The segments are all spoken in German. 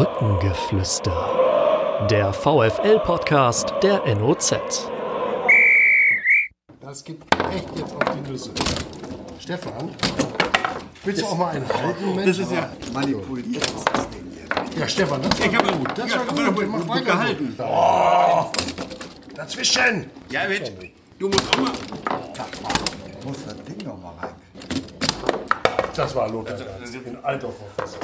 Brückengeflüster. Der VFL-Podcast der NOZ. Das gibt echt jetzt auf die Nüsse. Stefan, willst du auch mal einen halten, Mensch? Das ist ja manipuliert, ist das Ding hier. Ja, Stefan, das war gut. Das ich war gut. gut, Mach weiter gehalten. so. Dazwischen. Ja, mit. Du musst auch mal. muss das Ding noch mal rein. Das war Lothar Ganz in alter Verfassung.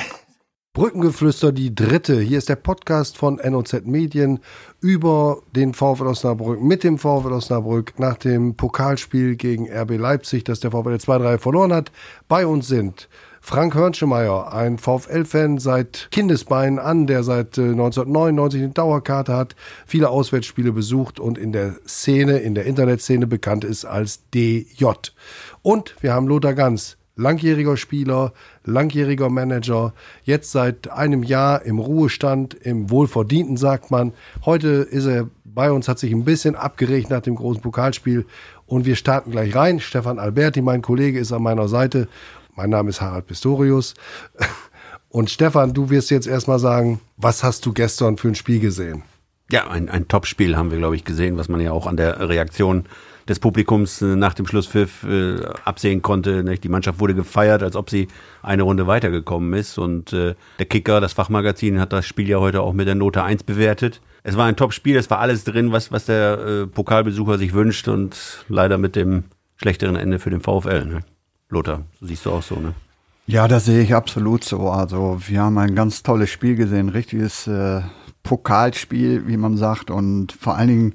Brückengeflüster, die dritte. Hier ist der Podcast von NOZ Medien über den VfL Osnabrück, mit dem VfL Osnabrück nach dem Pokalspiel gegen RB Leipzig, das der VfL 2-3 verloren hat. Bei uns sind Frank Hörnschemeyer, ein VfL-Fan seit Kindesbeinen an, der seit äh, 1999 eine Dauerkarte hat, viele Auswärtsspiele besucht und in der Szene, in der Internetszene bekannt ist als DJ. Und wir haben Lothar Ganz, langjähriger Spieler, langjähriger Manager, jetzt seit einem Jahr im Ruhestand, im Wohlverdienten, sagt man. Heute ist er bei uns, hat sich ein bisschen abgeregt nach dem großen Pokalspiel und wir starten gleich rein. Stefan Alberti, mein Kollege, ist an meiner Seite. Mein Name ist Harald Pistorius. Und Stefan, du wirst jetzt erstmal sagen, was hast du gestern für ein Spiel gesehen? Ja, ein, ein Top-Spiel haben wir, glaube ich, gesehen, was man ja auch an der Reaktion des Publikums äh, nach dem Schlusspfiff äh, absehen konnte. Nicht? Die Mannschaft wurde gefeiert, als ob sie eine Runde weitergekommen ist. Und äh, der Kicker, das Fachmagazin, hat das Spiel ja heute auch mit der Note 1 bewertet. Es war ein Top-Spiel, es war alles drin, was, was der äh, Pokalbesucher sich wünscht und leider mit dem schlechteren Ende für den VfL. Ne? Lothar, siehst du auch so, ne? Ja, das sehe ich absolut so. Also wir haben ein ganz tolles Spiel gesehen, richtiges äh, Pokalspiel, wie man sagt. Und vor allen Dingen,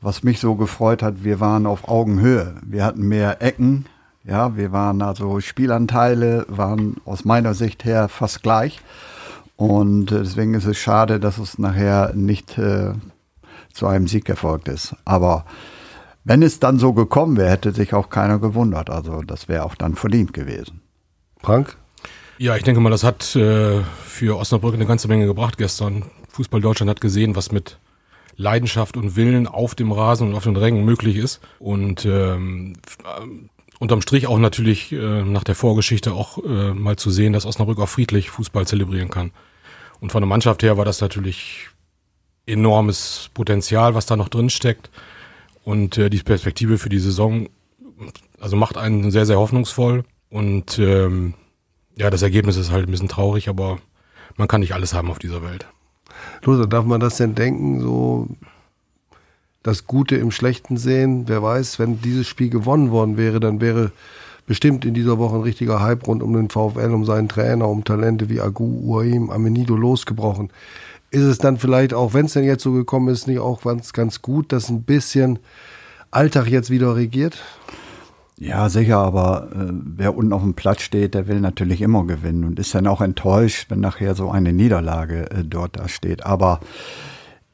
was mich so gefreut hat, wir waren auf Augenhöhe. Wir hatten mehr Ecken. Ja, wir waren also Spielanteile, waren aus meiner Sicht her fast gleich. Und äh, deswegen ist es schade, dass es nachher nicht äh, zu einem Sieg erfolgt ist. Aber wenn es dann so gekommen wäre, hätte sich auch keiner gewundert. Also das wäre auch dann verdient gewesen. Frank? Ja, ich denke mal, das hat äh, für Osnabrück eine ganze Menge gebracht gestern. Fußball Deutschland hat gesehen, was mit Leidenschaft und Willen auf dem Rasen und auf den Rängen möglich ist. Und ähm, äh, unterm Strich auch natürlich äh, nach der Vorgeschichte auch äh, mal zu sehen, dass Osnabrück auch friedlich Fußball zelebrieren kann. Und von der Mannschaft her war das natürlich enormes Potenzial, was da noch drin steckt. Und äh, die Perspektive für die Saison, also macht einen sehr, sehr hoffnungsvoll. Und ähm, ja, das Ergebnis ist halt ein bisschen traurig, aber man kann nicht alles haben auf dieser Welt. Lothar, darf man das denn denken, so das Gute im Schlechten sehen? Wer weiß, wenn dieses Spiel gewonnen worden wäre, dann wäre bestimmt in dieser Woche ein richtiger Hype rund um den VfL, um seinen Trainer, um Talente wie Agu, Uaim, Amenido losgebrochen. Ist es dann vielleicht auch, wenn es denn jetzt so gekommen ist, nicht auch ganz, ganz gut, dass ein bisschen Alltag jetzt wieder regiert? Ja, sicher, aber äh, wer unten auf dem Platz steht, der will natürlich immer gewinnen und ist dann auch enttäuscht, wenn nachher so eine Niederlage äh, dort da steht. Aber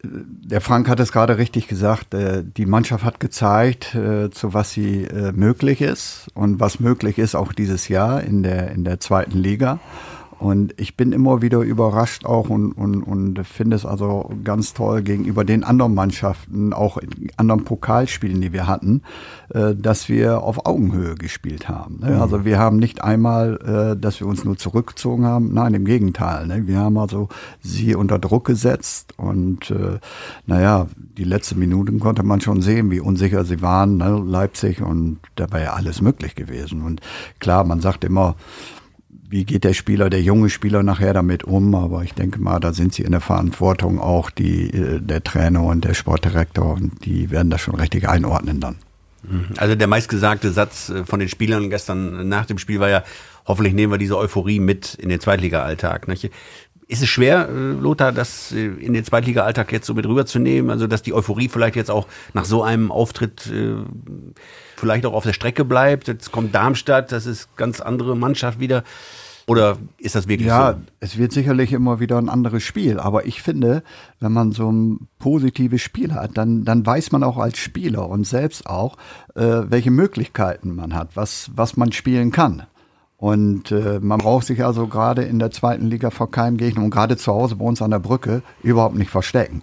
äh, der Frank hat es gerade richtig gesagt, äh, die Mannschaft hat gezeigt, äh, zu was sie äh, möglich ist und was möglich ist auch dieses Jahr in der, in der zweiten Liga. Und ich bin immer wieder überrascht auch und, und, und finde es also ganz toll gegenüber den anderen Mannschaften, auch in anderen Pokalspielen, die wir hatten, äh, dass wir auf Augenhöhe gespielt haben. Ne? Also wir haben nicht einmal, äh, dass wir uns nur zurückgezogen haben, nein, im Gegenteil. Ne? Wir haben also sie unter Druck gesetzt und äh, naja, die letzten Minuten konnte man schon sehen, wie unsicher sie waren, ne? Leipzig und da war ja alles möglich gewesen. Und klar, man sagt immer, wie geht der Spieler, der junge Spieler nachher damit um? Aber ich denke mal, da sind sie in der Verantwortung auch die, äh, der Trainer und der Sportdirektor und die werden das schon richtig einordnen dann. Also der meistgesagte Satz äh, von den Spielern gestern nach dem Spiel war ja, hoffentlich nehmen wir diese Euphorie mit in den Zweitliga-Alltag. Ist es schwer, äh, Lothar, das äh, in den Zweitliga-Alltag jetzt so mit rüberzunehmen? Also, dass die Euphorie vielleicht jetzt auch nach so einem Auftritt äh, vielleicht auch auf der Strecke bleibt? Jetzt kommt Darmstadt, das ist ganz andere Mannschaft wieder. Oder ist das wirklich Ja, so? es wird sicherlich immer wieder ein anderes Spiel. Aber ich finde, wenn man so ein positives Spiel hat, dann, dann weiß man auch als Spieler und selbst auch, äh, welche Möglichkeiten man hat, was, was man spielen kann. Und äh, man braucht sich also gerade in der zweiten Liga vor keinem Gegner und gerade zu Hause bei uns an der Brücke überhaupt nicht verstecken.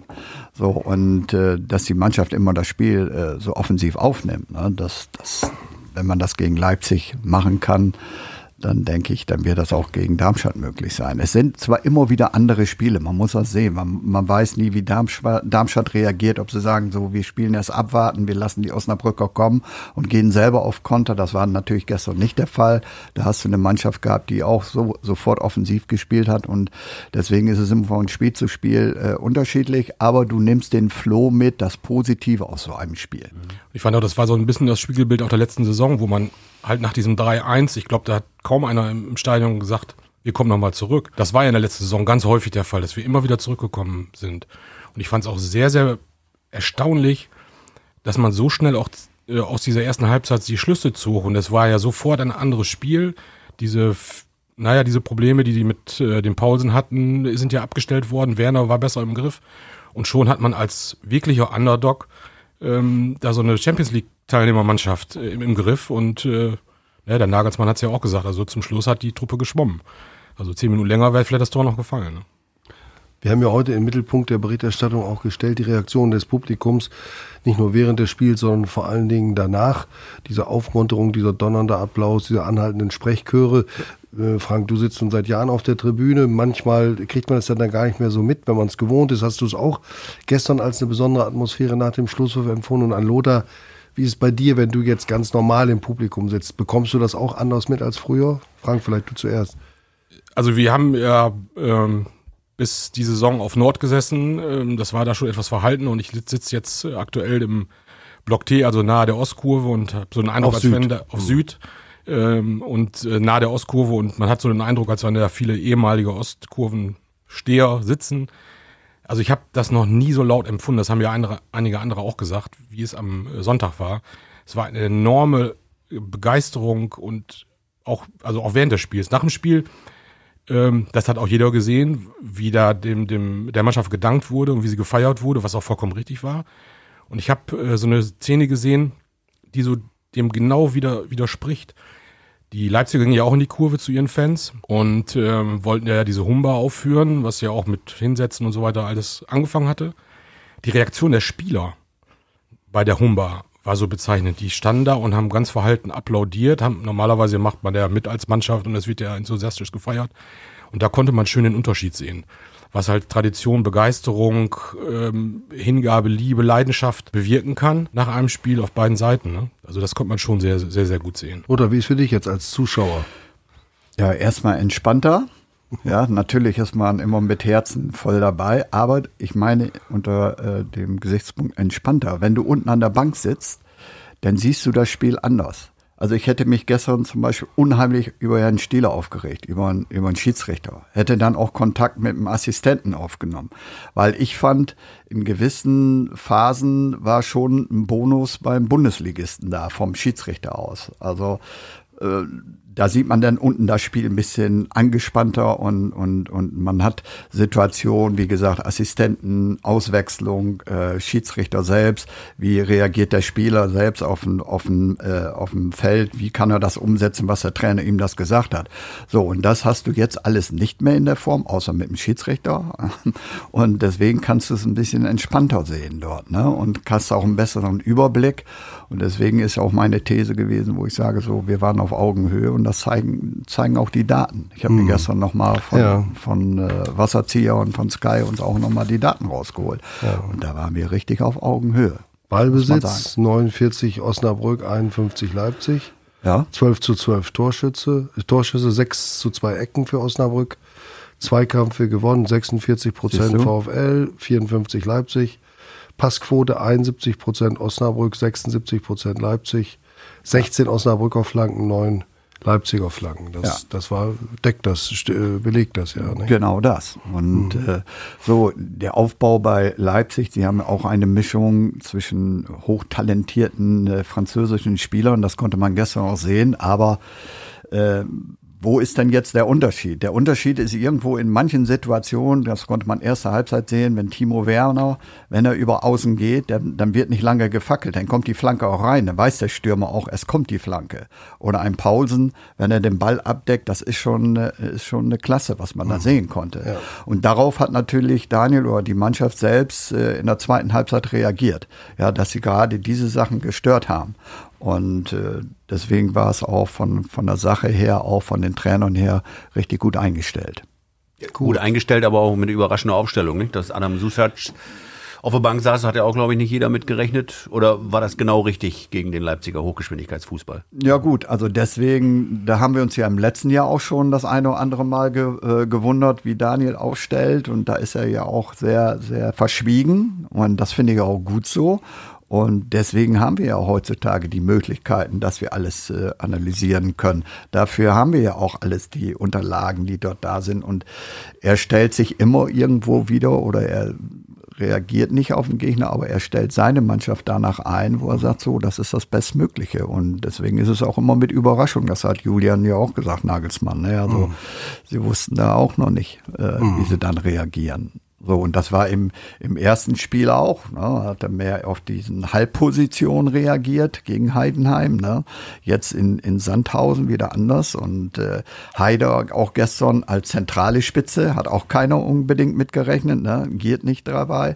So, und äh, dass die Mannschaft immer das Spiel äh, so offensiv aufnimmt, ne? dass, dass, wenn man das gegen Leipzig machen kann, dann denke ich, dann wird das auch gegen Darmstadt möglich sein. Es sind zwar immer wieder andere Spiele, man muss das sehen. Man, man weiß nie, wie Darmstadt, reagiert, ob sie sagen, so, wir spielen erst abwarten, wir lassen die Osnabrücker kommen und gehen selber auf Konter. Das war natürlich gestern nicht der Fall. Da hast du eine Mannschaft gehabt, die auch so, sofort offensiv gespielt hat und deswegen ist es immer von Spiel zu Spiel äh, unterschiedlich, aber du nimmst den Flow mit, das Positive aus so einem Spiel. Ich fand auch, das war so ein bisschen das Spiegelbild auch der letzten Saison, wo man halt nach diesem 3-1, ich glaube, da hat kaum einer im Stadion gesagt, wir kommen nochmal zurück. Das war ja in der letzten Saison ganz häufig der Fall, dass wir immer wieder zurückgekommen sind. Und ich fand es auch sehr, sehr erstaunlich, dass man so schnell auch äh, aus dieser ersten Halbzeit die Schlüsse zog. Und es war ja sofort ein anderes Spiel. Diese, naja, diese Probleme, die die mit äh, dem Paulsen hatten, sind ja abgestellt worden. Werner war besser im Griff. Und schon hat man als wirklicher Underdog ähm, da so eine Champions League Teilnehmermannschaft äh, im, im, Griff und äh, ja, der Nagelsmann hat es ja auch gesagt, also zum Schluss hat die Truppe geschwommen. Also zehn Minuten länger wäre vielleicht das Tor noch gefallen. Ne? Wir haben ja heute im Mittelpunkt der Berichterstattung auch gestellt, die Reaktion des Publikums, nicht nur während des Spiels, sondern vor allen Dingen danach. Diese Aufmunterung, dieser donnernde Applaus, diese anhaltenden Sprechchöre. Äh, Frank, du sitzt schon seit Jahren auf der Tribüne. Manchmal kriegt man es dann gar nicht mehr so mit, wenn man es gewohnt ist. Hast du es auch gestern als eine besondere Atmosphäre nach dem Schlusswurf empfunden? Und an Lothar, wie ist es bei dir, wenn du jetzt ganz normal im Publikum sitzt? Bekommst du das auch anders mit als früher? Frank, vielleicht du zuerst. Also wir haben ja ähm, bis die Saison auf Nord gesessen. Ähm, das war da schon etwas verhalten und ich sitze jetzt aktuell im Block T, also nahe der Ostkurve und habe so einen Eindruck, auf als wenn da auf mhm. Süd ähm, und äh, nahe der Ostkurve und man hat so den Eindruck, als wenn da viele ehemalige Ostkurvensteher sitzen. Also ich habe das noch nie so laut empfunden, das haben ja andere, einige andere auch gesagt, wie es am äh, Sonntag war. Es war eine enorme Begeisterung und auch, also auch während des Spiels. Nach dem Spiel, ähm, das hat auch jeder gesehen, wie da dem, dem, der Mannschaft gedankt wurde und wie sie gefeiert wurde, was auch vollkommen richtig war. Und ich habe äh, so eine Szene gesehen, die so dem genau wieder widerspricht. Die Leipziger gingen ja auch in die Kurve zu ihren Fans und ähm, wollten ja diese Humba aufführen, was ja auch mit Hinsetzen und so weiter alles angefangen hatte. Die Reaktion der Spieler bei der Humba war so bezeichnend. Die standen da und haben ganz verhalten applaudiert. Haben, normalerweise macht man ja mit als Mannschaft und es wird ja enthusiastisch gefeiert. Und da konnte man schön den Unterschied sehen was halt Tradition, Begeisterung, ähm, Hingabe, Liebe, Leidenschaft bewirken kann nach einem Spiel auf beiden Seiten. Ne? Also das konnte man schon sehr, sehr, sehr gut sehen. Oder wie ist für dich jetzt als Zuschauer? Ja, erstmal entspannter. Ja, natürlich ist man immer mit Herzen voll dabei, aber ich meine unter äh, dem Gesichtspunkt entspannter. Wenn du unten an der Bank sitzt, dann siehst du das Spiel anders. Also ich hätte mich gestern zum Beispiel unheimlich über Herrn Stieler aufgeregt, über einen, über einen Schiedsrichter. Hätte dann auch Kontakt mit dem Assistenten aufgenommen. Weil ich fand, in gewissen Phasen war schon ein Bonus beim Bundesligisten da, vom Schiedsrichter aus. Also äh, da sieht man dann unten das Spiel ein bisschen angespannter und, und, und man hat Situationen, wie gesagt, Assistenten, Auswechslung, äh, Schiedsrichter selbst, wie reagiert der Spieler selbst auf dem, auf, äh, auf Feld, wie kann er das umsetzen, was der Trainer ihm das gesagt hat. So, und das hast du jetzt alles nicht mehr in der Form, außer mit dem Schiedsrichter. Und deswegen kannst du es ein bisschen entspannter sehen dort ne? und hast auch einen besseren Überblick. Und deswegen ist auch meine These gewesen, wo ich sage, so, wir waren auf Augenhöhe und das zeigen, zeigen auch die Daten. Ich habe mhm. mir gestern nochmal von, ja. von äh, Wasserzieher und von Sky uns auch nochmal die Daten rausgeholt. Ja. Und da waren wir richtig auf Augenhöhe. Ballbesitz 49 Osnabrück, 51 Leipzig. Ja. 12 zu 12 Torschütze, Torschüsse, 6 zu 2 Ecken für Osnabrück. Zweikämpfe gewonnen, 46 Prozent VfL, 54 Leipzig. Passquote 71 Prozent Osnabrück, 76 Prozent Leipzig. 16 Osnabrücker Flanken, 9 Leipziger Flaggen. Das, ja. das war, deckt das, äh, belegt das ja. Nicht? Genau das. Und mhm. äh, so der Aufbau bei Leipzig, sie haben auch eine Mischung zwischen hochtalentierten äh, französischen Spielern, das konnte man gestern auch sehen, aber äh, wo ist denn jetzt der Unterschied? Der Unterschied ist irgendwo in manchen Situationen, das konnte man erste Halbzeit sehen, wenn Timo Werner, wenn er über außen geht, dann, dann wird nicht lange gefackelt, dann kommt die Flanke auch rein, dann weiß der Stürmer auch, es kommt die Flanke. Oder ein Paulsen, wenn er den Ball abdeckt, das ist schon, ist schon eine Klasse, was man da mhm. sehen konnte. Ja. Und darauf hat natürlich Daniel oder die Mannschaft selbst äh, in der zweiten Halbzeit reagiert, ja, dass sie gerade diese Sachen gestört haben. Und äh, deswegen war es auch von, von der Sache her, auch von den Trainern her, richtig gut eingestellt. Gut eingestellt, aber auch mit überraschender Aufstellung, nicht? Dass Adam Susac auf der Bank saß, hat ja auch, glaube ich, nicht jeder mitgerechnet. Oder war das genau richtig gegen den Leipziger Hochgeschwindigkeitsfußball? Ja gut, also deswegen, da haben wir uns ja im letzten Jahr auch schon das eine oder andere Mal ge, äh, gewundert, wie Daniel aufstellt. Und da ist er ja auch sehr, sehr verschwiegen. Und das finde ich auch gut so. Und deswegen haben wir ja heutzutage die Möglichkeiten, dass wir alles äh, analysieren können. Dafür haben wir ja auch alles die Unterlagen, die dort da sind. Und er stellt sich immer irgendwo wieder oder er reagiert nicht auf den Gegner, aber er stellt seine Mannschaft danach ein, wo er sagt, so, das ist das Bestmögliche. Und deswegen ist es auch immer mit Überraschung. Das hat Julian ja auch gesagt, Nagelsmann. Ne? Also mhm. sie wussten da auch noch nicht, äh, mhm. wie sie dann reagieren. So, und das war im, im ersten Spiel auch. Ne, hat er mehr auf diesen Halbposition reagiert gegen Heidenheim. Ne. Jetzt in, in Sandhausen wieder anders. Und äh, Heider auch gestern als zentrale Spitze, hat auch keiner unbedingt mitgerechnet, ne, geht nicht dabei.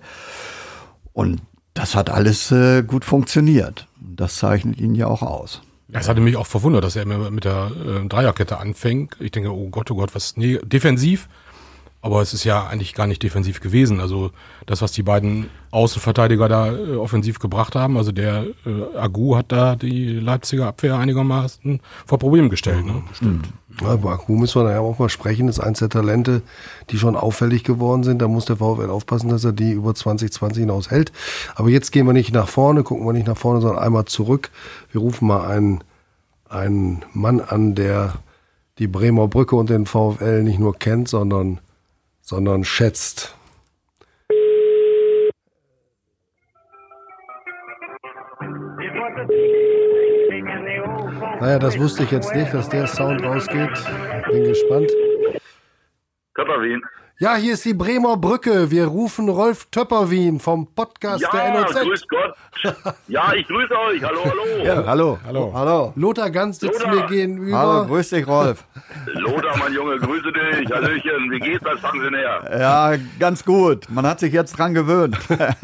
Und das hat alles äh, gut funktioniert. Das zeichnet ihn ja auch aus. Es hatte mich auch verwundert, dass er immer mit der äh, Dreierkette anfängt. Ich denke, oh Gott, oh Gott, was nee, defensiv aber es ist ja eigentlich gar nicht defensiv gewesen. Also das, was die beiden Außenverteidiger da äh, offensiv gebracht haben, also der äh, Agu hat da die Leipziger Abwehr einigermaßen vor Problem gestellt. Ne? Stimmt. Ja, über Agu müssen wir ja auch mal sprechen. Das ist eins der Talente, die schon auffällig geworden sind. Da muss der VfL aufpassen, dass er die über 2020 hinaus hält. Aber jetzt gehen wir nicht nach vorne, gucken wir nicht nach vorne, sondern einmal zurück. Wir rufen mal einen, einen Mann an, der die Bremer Brücke und den VfL nicht nur kennt, sondern sondern schätzt. Naja, das wusste ich jetzt nicht, dass der Sound rausgeht. Bin gespannt. Körperwien. Ja, hier ist die Bremer Brücke. Wir rufen Rolf Töpperwien vom Podcast ja, der NOZ. grüß Gott. Ja, ich grüße euch. Hallo, hallo. Ja, hallo. Hallo. Hallo. Lothar Ganz sitzt Lothar. mir gegenüber. Hallo, grüß dich, Rolf. Lothar, mein Junge, grüße dich. Hallöchen. Wie geht's? Was fangen Sie näher? Ja, ganz gut. Man hat sich jetzt dran gewöhnt. sehr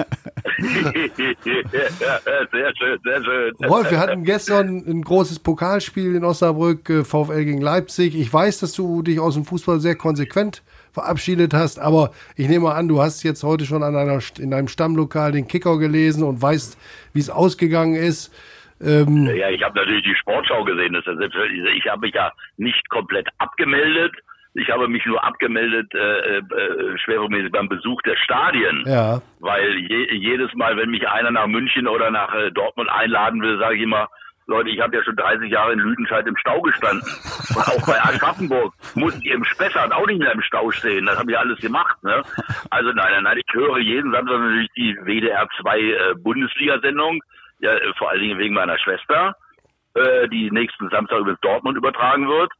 schön, sehr schön. Rolf, wir hatten gestern ein großes Pokalspiel in Osnabrück, äh, VfL gegen Leipzig. Ich weiß, dass du dich aus dem Fußball sehr konsequent verabschiedet hast. Aber ich nehme an, du hast jetzt heute schon an einer, in deinem Stammlokal den Kicker gelesen und weißt, wie es ausgegangen ist. Ähm ja, ich habe natürlich die Sportschau gesehen. Das ist selbstverständlich. Ich habe mich ja nicht komplett abgemeldet. Ich habe mich nur abgemeldet, äh, äh, schwerpunktmäßig beim Besuch der Stadien. Ja. Weil je, jedes Mal, wenn mich einer nach München oder nach äh, Dortmund einladen will, sage ich immer, Leute, ich habe ja schon 30 Jahre in Lüdenscheid im Stau gestanden. Und auch bei Aschaffenburg musste ich im Spessart auch nicht mehr im Stau stehen. Das habe ich alles gemacht. Ne? Also nein, nein, nein, ich höre jeden Samstag natürlich die WDR 2 äh, Bundesliga-Sendung. Ja, äh, vor allen Dingen wegen meiner Schwester, äh, die nächsten Samstag über Dortmund übertragen wird.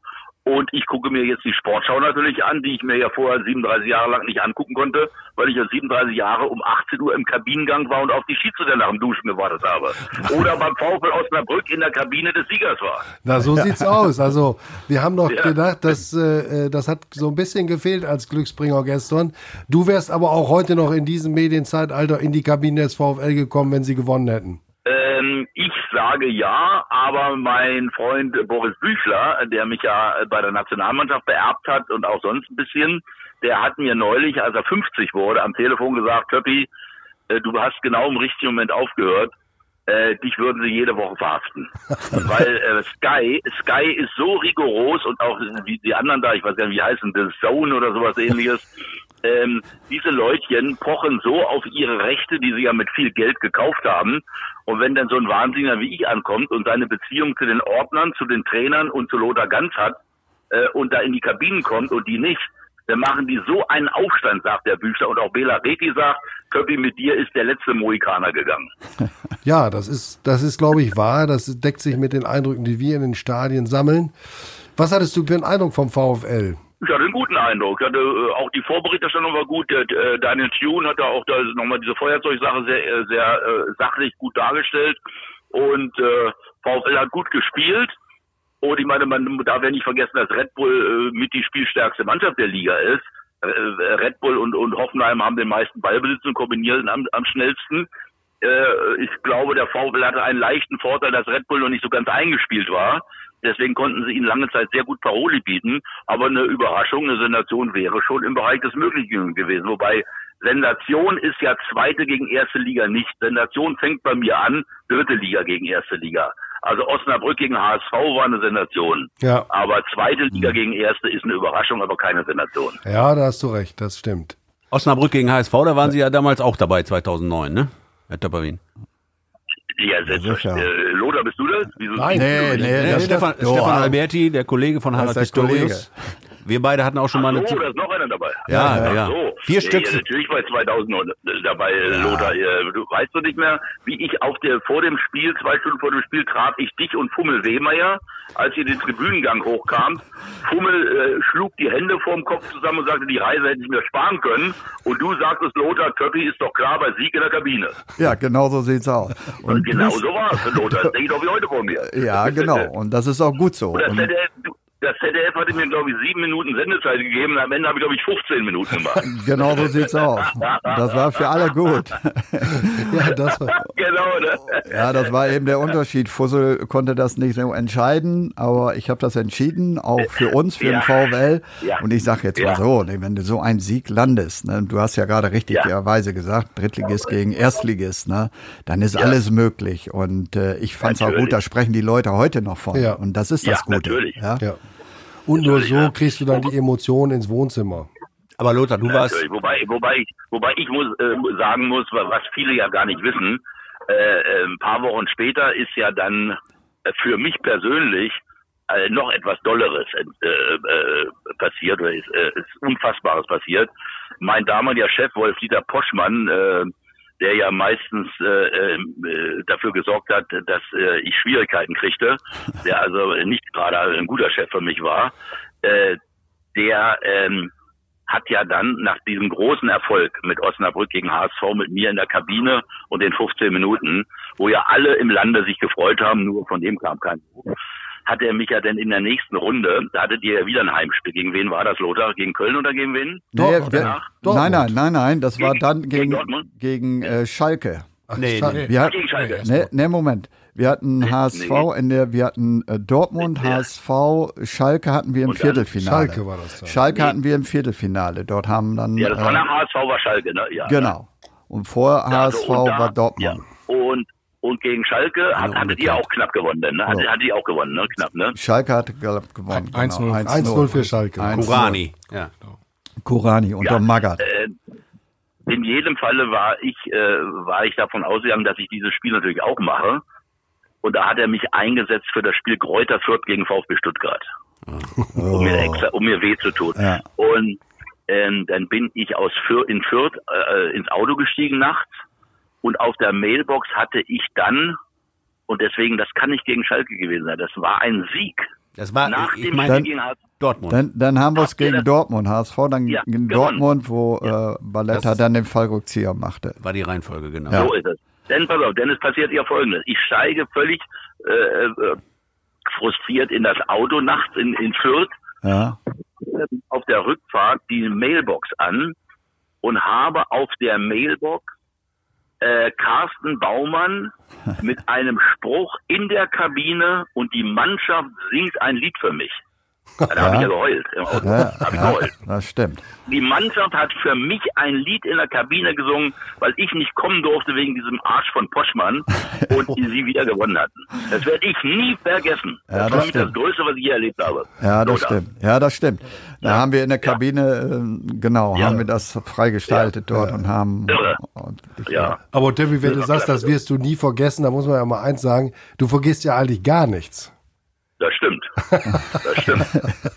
Und ich gucke mir jetzt die Sportschau natürlich an, die ich mir ja vorher 37 Jahre lang nicht angucken konnte, weil ich ja 37 Jahre um 18 Uhr im Kabinengang war und auf die Schiedsrichter nach dem Duschen gewartet habe. Oder beim VfL Osnabrück in der Kabine des Siegers war. Na, so sieht's aus. Also, wir haben doch ja. gedacht, dass, äh, das hat so ein bisschen gefehlt als Glücksbringer gestern. Du wärst aber auch heute noch in diesem Medienzeitalter in die Kabine des VfL gekommen, wenn sie gewonnen hätten. Ähm, sage ja, aber mein Freund Boris Büchler, der mich ja bei der Nationalmannschaft beerbt hat und auch sonst ein bisschen, der hat mir neulich, als er 50 wurde, am Telefon gesagt, Töppi, äh, du hast genau im richtigen Moment aufgehört. Äh, dich würden sie jede Woche verhaften. Weil äh, Sky, Sky ist so rigoros und auch wie die anderen da, ich weiß gar nicht, wie heißen, The Zone oder sowas ähnliches, ähm, diese Leutchen pochen so auf ihre Rechte, die sie ja mit viel Geld gekauft haben. Und wenn dann so ein Wahnsinniger wie ich ankommt und seine Beziehung zu den Ordnern, zu den Trainern und zu Lothar Ganz hat äh, und da in die Kabinen kommt und die nicht, dann machen die so einen Aufstand, sagt der Büchler. Und auch Bela Reti sagt, Köppi, mit dir ist der letzte Mohikaner gegangen. Ja, das ist, das ist, glaube ich, wahr. Das deckt sich mit den Eindrücken, die wir in den Stadien sammeln. Was hattest du für einen Eindruck vom VfL? Ich hatte einen guten Eindruck. Ich hatte, äh, auch die Vorberichterstattung war gut. Der, äh, Daniel Thune hat da auch da nochmal diese Feuerzeugsache sehr, äh, sehr äh, sachlich gut dargestellt. Und äh, VfL hat gut gespielt. Und ich meine, man darf ja nicht vergessen, dass Red Bull äh, mit die spielstärkste Mannschaft der Liga ist. Äh, Red Bull und, und Hoffenheim haben den meisten Ballbesitz und kombinieren am, am schnellsten. Äh, ich glaube, der VfL hatte einen leichten Vorteil, dass Red Bull noch nicht so ganz eingespielt war. Deswegen konnten sie ihnen lange Zeit sehr gut Paroli bieten. Aber eine Überraschung, eine Sensation wäre schon im Bereich des Möglichen gewesen. Wobei Sensation ist ja zweite gegen erste Liga nicht. Sensation fängt bei mir an, dritte Liga gegen erste Liga. Also Osnabrück gegen HSV war eine Sensation. Ja. Aber zweite Liga gegen erste ist eine Überraschung, aber keine Sensation. Ja, da hast du recht, das stimmt. Osnabrück gegen HSV, da waren Sie ja damals auch dabei, 2009, ne? Herr Töpperwien. Ja, sicher. sicher. Äh, Lothar, bist du das? Wieso Nein. Nee, nee, das- Stefan, Stefan Alberti, der Kollege von Harald Pistorius. Wir beide hatten auch schon mal Ach eine... so, da ist noch einer dabei. Ja, ja, ja. So. Vier Nee, Stück. Ja, natürlich war 2000 dabei, Lothar. Äh, Du weißt du nicht mehr, wie ich auf der, vor dem Spiel, zwei Stunden vor dem Spiel, traf ich dich und Fummel Wehmeier, als ihr den Tribünengang hochkam. Fummel äh, schlug die Hände vorm Kopf zusammen und sagte, die Reise hätte ich mir sparen können. Und du sagtest, Lothar, Köppi ist doch klar bei Sieg in der Kabine. Ja, genau so sieht's aus. Und Und genau so war es, Lothar. Das denke ich doch wie heute vor mir. Ja, genau. Und das ist auch gut so. Und das Und, ZDF, du- das ZDF hatte mir, glaube ich, sieben Minuten Sendezeit gegeben. Am Ende habe ich, glaube ich, 15 Minuten gemacht. genau so sieht's aus. Das war für alle gut. Ja, das war, genau, ne? Ja, das war eben der Unterschied. Fussel konnte das nicht so entscheiden, aber ich habe das entschieden, auch für uns, für Ja. den VfL. Ja. Und ich sage jetzt mal Ja. so, ne, wenn du so einen Sieg landest, ne, du hast ja gerade richtigerweise gesagt, Drittligist gegen Erstligist, ne, dann ist alles möglich. Und äh, ich fand es auch Natürlich. gut, da sprechen die Leute heute noch von. Ja. Und das ist Ja, das Gute. natürlich. Ja? ja. Und nur so kriegst du dann die Emotionen ins Wohnzimmer. Aber Lothar, du warst... Wobei, wobei ich, wobei ich muss, äh, sagen muss, wa- was viele ja gar nicht wissen, äh, äh, ein paar Wochen später ist ja dann äh, für mich persönlich äh, noch etwas Dolleres äh, äh, passiert oder ist, äh, ist Unfassbares passiert. Mein damaliger Chef Wolf-Dieter Poschmann, äh, der ja meistens äh, äh, dafür gesorgt hat, dass äh, ich Schwierigkeiten kriegte, der also nicht gerade ein guter Chef für mich war, äh, der ähm, hat ja dann nach diesem großen Erfolg mit Osnabrück gegen HSV mit mir in der Kabine und den 15 Minuten, wo ja alle im Lande sich gefreut haben, nur von dem kam kein Ruf, hat er mich ja dann in der nächsten Runde, da hattet ihr ja wieder ein Heimspiel. Gegen wen war das, Lothar? Gegen Köln oder gegen wen? Nee, Dortmund, danach? nein, nein, nein, nein, das war Gegen- dann gegen gegen, Dortmund? gegen äh, Schalke. Nee, Schade. Wir, hat, Gegen Schalke. Ne, ne, Moment. Wir hatten HSV in der, wir hatten äh, Dortmund, Ja. HSV, Schalke hatten wir im Viertelfinale. Schalke war das dann. Schalke hatten wir im Viertelfinale. Dort haben dann Ja, das war äh, nach HSV war Schalke, ne? Ja. genau. Und vor Ja, HSV so, und da- war Dortmund. Ja. Und, und gegen Schalke hat, hattet ihr auch knapp gewonnen, ne? Hattet, hattet ihr auch gewonnen, ne? Knapp, ne? Schalke hatte glaub, gewonnen. 1-0. Genau, 1-0 für Schalke. 1-0. Kurani. Ja. Kurani unter Magath. Äh, in jedem Falle war ich, äh, war ich davon ausgegangen, dass ich dieses Spiel natürlich auch mache. Und da hat er mich eingesetzt für das Spiel Kräuter Fürth gegen VfB Stuttgart. Um mir extra, um mir weh zu tun. Ja. Und ähm, dann bin ich aus Fürth, in Fürth äh, ins Auto gestiegen nachts und auf der Mailbox hatte ich dann, und deswegen, das kann nicht gegen Schalke gewesen sein, das war ein Sieg. Das war, Nach ich dem meine, Spiel gegen HSV. Dortmund. Dann, dann haben wir es gegen das- Dortmund, HSV, dann Ja, gegen gewonnen. Dortmund, wo äh, Balletta dann den Fallrückzieher machte. war die Reihenfolge, genau. Ja. So ist es. Denn pass auf, denn es passiert ja folgendes. Ich steige völlig äh, äh, frustriert in das Auto nachts in, in Fürth, Ja. auf der Rückfahrt die Mailbox an und habe auf der Mailbox äh, Carsten Baumann mit einem Spruch in der Kabine und die Mannschaft singt ein Lied für mich. Da habe ich ja geheult. Im Auto. Ja, Hab ich ja, geheult. das stimmt. Die Mannschaft hat für mich ein Lied in der Kabine gesungen, weil ich nicht kommen durfte wegen diesem Arsch von Poschmann und die sie wieder gewonnen hatten. Das werde ich nie vergessen. Ja, das das war mit das stimmt. Größte, was ich je erlebt habe. Ja, das Lothar. stimmt. Ja, das stimmt. Da haben wir in der Kabine, ähm, genau, Ja. haben wir das freigestaltet dort und haben. Irre. Und, Ja. Aber Debbie, wenn du Ja, sagst, das wirst du nie vergessen, da muss man ja mal eins sagen, du vergisst ja eigentlich gar nichts. Das stimmt. Das stimmt.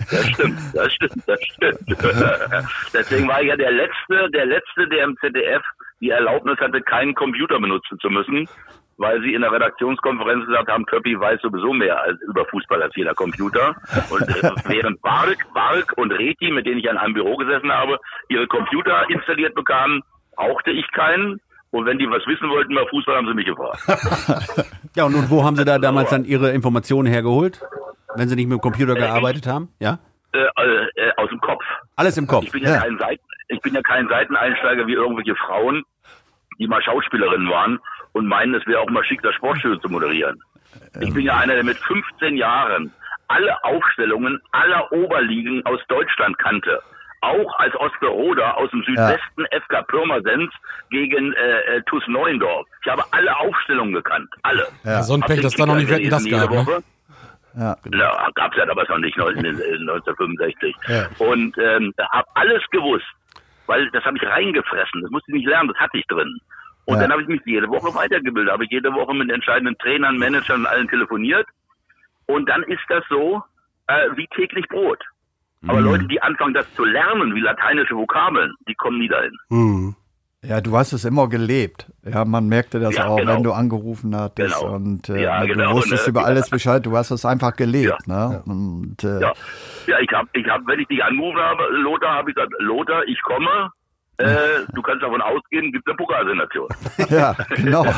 Das stimmt. Das stimmt. Das stimmt. Deswegen war ich ja der Letzte, der Letzte, der im ZDF die Erlaubnis hatte, keinen Computer benutzen zu müssen, weil sie in der Redaktionskonferenz gesagt haben, Köppi weiß sowieso mehr als, über Fußball als jeder Computer. Und äh, während Bark, Bark und Reti, mit denen ich an einem Büro gesessen habe, ihre Computer installiert bekamen, brauchte ich keinen. Und wenn die was wissen wollten über Fußball, haben sie mich gefragt. Ja, und, und wo haben Sie da damals dann Ihre Informationen hergeholt? Wenn Sie nicht mit dem Computer gearbeitet haben? Ja? Äh, äh, aus dem Kopf. Alles im Kopf. Ich bin ja, Ja. Kein Seiten, ich bin ja kein Seiteneinsteiger wie irgendwelche Frauen, die mal Schauspielerinnen waren und meinen, es wäre auch mal schick, das Sportstudio zu moderieren. Ich bin ja einer, der mit 15 Jahren alle Aufstellungen aller Oberligen aus Deutschland kannte. Auch als Osterroder aus dem Südwesten FK Pirmasens gegen äh, äh, TuS Neuendorf. Ich habe alle Aufstellungen gekannt. Alle. Ja. So ein Pech, dass da noch nicht Wetten das gab, ne? Woche. Ja. Ja, gab's ja damals noch nicht, 19, 1965. Und ähm, habe alles gewusst, weil das habe ich reingefressen. Das musste ich nicht lernen, das hatte ich drin. Und Ja. dann habe ich mich jede Woche weitergebildet, habe ich jede Woche mit entscheidenden Trainern, Managern und allen telefoniert. Und dann ist das so äh, wie täglich Brot. Aber Mhm. Leute, die anfangen, das zu lernen, wie lateinische Vokabeln, die kommen nie dahin. Hm. Ja, du hast es immer gelebt. Ja, man merkte das Ja, auch, genau. wenn du angerufen hattest Genau. und äh, Ja, du genau, wusstest ne? über Ja. alles Bescheid. Du hast es einfach gelebt, ne? Und äh, Ja, ja ich habe, ich hab, wenn ich dich angerufen habe, Lothar, habe ich gesagt, Lothar, ich komme. Äh, du kannst davon ausgehen, gibt eine Pokalsensation. ja, genau.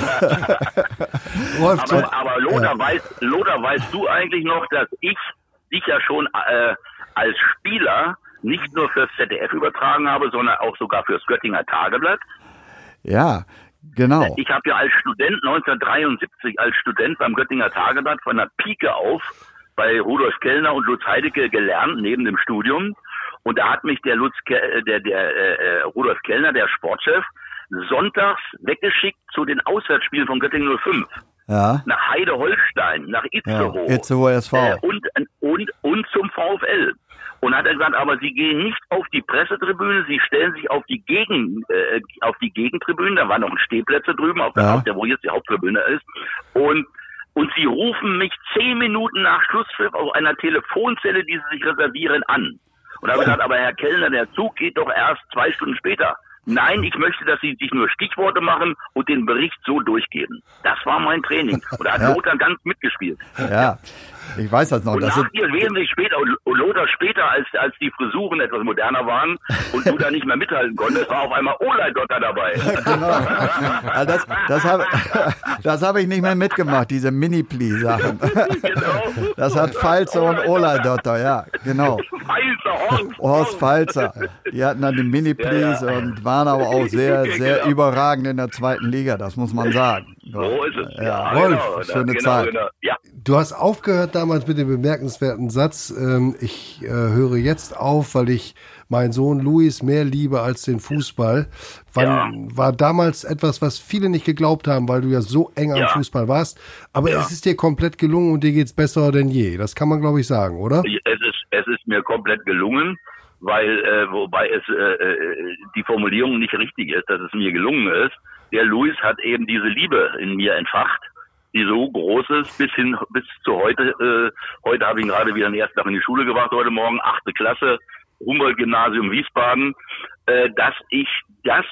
Aber, aber Lothar, weißt, Lothar, weißt du eigentlich noch, dass ich dich ja schon äh, als Spieler nicht nur fürs ZDF übertragen habe, sondern auch sogar fürs Göttinger Tageblatt? ja, genau. Ich habe ja als Student 1973 als Student beim Göttinger Tageblatt von der Pike auf bei Rudolf Kellner und Lutz Heidecke gelernt neben dem Studium. Und da hat mich der Lutz, Ke äh, der, der äh, äh, Rudolf Kellner, der Sportchef, sonntags weggeschickt zu den Auswärtsspielen von Göttingen 05 Ja, nach Heide-Holstein, nach ja. Itzehoe. Itzehoe SV. Äh, und, und, und zum VfL. Und hat er gesagt, aber Sie gehen nicht auf die Pressetribüne, Sie stellen sich auf die Gegen, äh, auf die Gegentribüne, da waren noch Stehplätze drüben, auf der, Ja. der, wo jetzt die Haupttribüne ist. Und, und Sie rufen mich zehn Minuten nach Schlusspfiff auf einer Telefonzelle, die Sie sich reservieren, an. Und habe gesagt, aber Herr Kellner, der Zug geht doch erst zwei Stunden später. Nein, ich möchte, dass Sie sich nur Stichworte machen und den Bericht so durchgeben. Das war mein Training. Und da hat Ja. Lothar ganz mitgespielt. Ja, ich weiß das noch. Und Das nach dir wesentlich später, Lothar später, als, als die Frisuren etwas moderner waren und du da nicht mehr mithalten konntest, war auf einmal Olei-Dotter dabei. genau. Ja, das das habe das hab ich nicht mehr mitgemacht, diese Mini-Pli-Sachen. genau. Das hat Falzer und Ola-Dotter, ja, genau. Falzer, Horst. Horst Falzer. Die hatten dann die Mini-Plis Ja, ja. und waren aber auch sehr, sehr Genau. überragend in der zweiten Liga, das muss man sagen. So ist es. Ja, Rolf, schöne genau, Zeit. Genau. Ja, Du hast aufgehört damals mit dem bemerkenswerten Satz, ähm, ich äh, höre jetzt auf, weil ich meinen Sohn Luis mehr liebe als den Fußball. Wann, War damals etwas, was viele nicht geglaubt haben, weil du ja so eng am Ja. Fußball warst. Aber es ist dir komplett gelungen und dir geht's besser denn je. Das kann man, glaube ich, sagen, oder? es ist, es ist mir komplett gelungen, weil, äh, wobei es äh, äh, die Formulierung nicht richtig ist, dass es mir gelungen ist. Der Luis hat eben diese Liebe in mir entfacht, die so groß ist, bis hin, bis zu heute. Äh, heute habe ich ihn gerade wieder den ersten Tag in die Schule gebracht, heute Morgen, achte Klasse, Humboldt-Gymnasium Wiesbaden, äh, dass ich das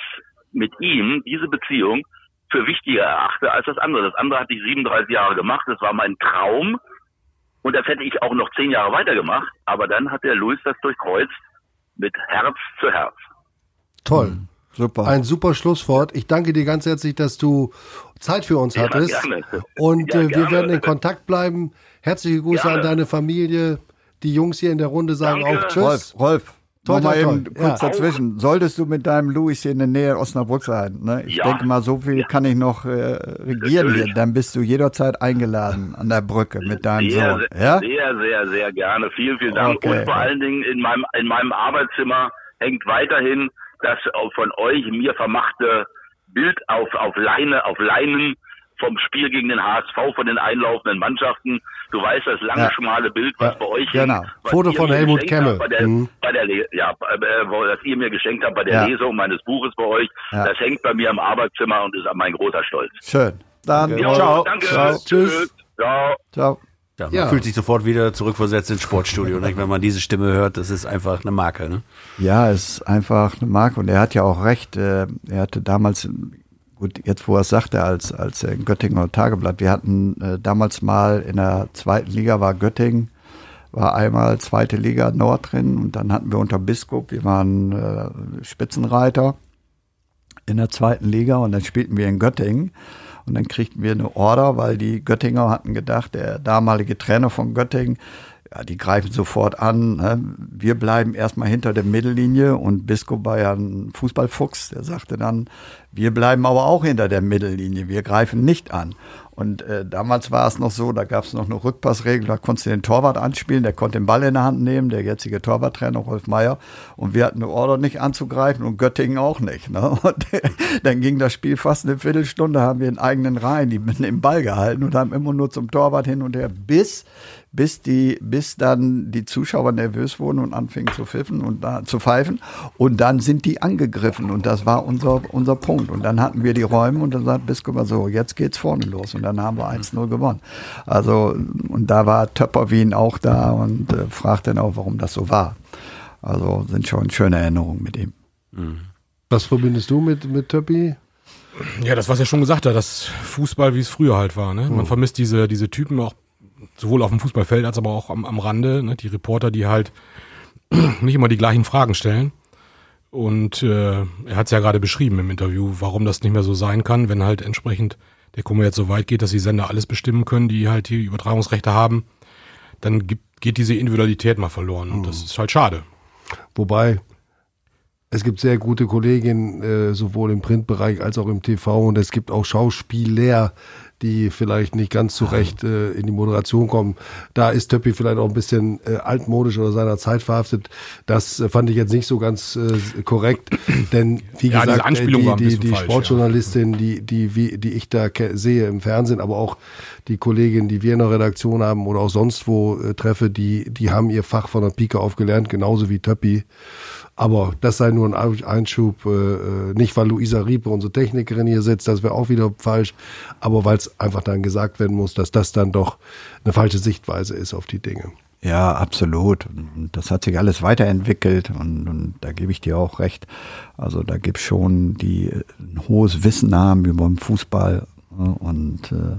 mit ihm, diese Beziehung, für wichtiger erachte als das andere. Das andere hatte ich 37 Jahre gemacht, das war mein Traum. Und das hätte ich auch noch zehn Jahre weitergemacht, aber dann hat der Luis das durchkreuzt mit Herz zu Herz. Toll. Super. Ein super Schlusswort. Ich danke dir ganz herzlich, dass du Zeit für uns Ja, hattest. gerne. Und Ja, äh, wir gerne. werden in Kontakt bleiben. Herzliche Grüße Gerne. an deine Familie. Die Jungs hier in der Runde sagen Danke. auch Tschüss. Rolf, Rolf, Toi, mal eben kurz Ja. dazwischen. Solltest du mit deinem Luis hier in der Nähe Osnabrück sein, ne? ich Ja. denke mal, so viel kann ich noch äh, regieren Natürlich. hier, dann bist du jederzeit eingeladen an der Brücke mit deinem Sehr, Sohn. sehr, Ja? sehr, sehr, sehr gerne. Vielen, vielen Dank. Okay. Und vor allen Dingen in meinem, in meinem Arbeitszimmer hängt weiterhin das von euch mir vermachte Bild auf, auf Leine, auf Leinen vom Spiel gegen den HSV von den einlaufenden Mannschaften. Du weißt das lange, Ja. schmale Bild, was Ja, bei euch genau. hängt, was Foto von Helmut geschenkt Kemme. habt Bei der, Mhm. bei der, ja, äh, das ihr mir geschenkt habt bei der Ja. Lesung meines Buches bei euch. Ja. Das hängt bei mir im Arbeitszimmer und ist mein großer Stolz. Schön. Dann, Ciao. Danke. Ciao. Tschüss. Ciao. ciao. Ja, man Ja. fühlt sich sofort wieder zurückversetzt ins Sportstudio. Ne? Wenn man diese Stimme hört, das ist einfach eine Marke. Ne? Ja, es ist einfach eine Marke und er hat ja auch recht. äh, Er hatte damals, gut, jetzt wo er es sagte, als, als Göttinger Tageblatt, wir hatten äh, damals mal in der zweiten Liga war Göttingen, war einmal zweite Liga Nord drin und dann hatten wir unter Biskup, wir waren äh, Spitzenreiter in der zweiten Liga und dann spielten wir in Göttingen und dann kriegten wir eine Order, weil die Göttinger hatten gedacht, der damalige Trainer von Göttingen, Ja, die greifen sofort an. Ne? Wir bleiben erstmal hinter der Mittellinie und Bisco ein Fußballfuchs, der sagte dann, wir bleiben aber auch hinter der Mittellinie, wir greifen nicht an. Und äh, damals war es noch so, da gab es noch eine Rückpassregel, da konntest du den Torwart anspielen, der konnte den Ball in der Hand nehmen, der jetzige Torwarttrainer Rolf Meier. Und wir hatten eine Order nicht anzugreifen und Göttingen auch nicht. Ne? Und dann ging das Spiel fast eine Viertelstunde, haben wir in eigenen Reihen die den Ball gehalten und haben immer nur zum Torwart hin und her, bis bis die, bis dann die Zuschauer nervös wurden und anfingen zu pfiffen und da, zu pfeifen. Und dann sind die angegriffen und das war unser, unser Punkt. Und dann hatten wir die Räume und dann sagt Biskup so, jetzt geht's vorne los. Und dann haben wir 1-0 gewonnen. Also, und da war Töpperwien auch da und äh, fragte dann auch, warum das so war. Also sind schon schöne Erinnerungen mit ihm. Mhm. Was verbindest du mit, mit Töppi? Ja, das, was er schon gesagt hat, das Fußball, wie es früher halt war. Ne? Man mhm. vermisst diese, diese Typen auch sowohl auf dem Fußballfeld als aber auch am, am Rande, ne, die Reporter, die halt nicht immer die gleichen Fragen stellen. Und äh, er hat es ja gerade beschrieben im Interview, warum das nicht mehr so sein kann, wenn halt entsprechend der Kummer jetzt so weit geht, dass die Sender alles bestimmen können, die halt die Übertragungsrechte haben, dann gibt, geht diese Individualität mal verloren. Und das hm. ist halt schade. Wobei, es gibt sehr gute Kolleginnen, äh, sowohl im Printbereich als auch im TV und es gibt auch Schauspieler, die vielleicht nicht ganz zurecht äh, in die Moderation kommen. Da ist Töppi vielleicht auch ein bisschen äh, altmodisch oder seiner Zeit verhaftet. Das äh, fand ich jetzt nicht so ganz äh, korrekt, denn wie ja, gesagt, äh, die, die, die falsch, Sportjournalistin, ja. die, die, wie, die ich da sehe im Fernsehen, aber auch die Kollegin, die wir in der Redaktion haben oder auch sonst wo äh, treffe, die, die haben ihr Fach von der Pike auf gelernt, genauso wie Töppi. Aber das sei nur ein Einschub, äh, äh, nicht weil Luisa Riepe, unsere Technikerin, hier sitzt, das wäre auch wieder falsch, aber weil es einfach dann gesagt werden muss, dass das dann doch eine falsche Sichtweise ist auf die Dinge. Ja, absolut. Und das hat sich alles weiterentwickelt und, und da gebe ich dir auch recht. Also da gibt es schon, die ein hohes Wissen haben über den Fußball ne, und äh,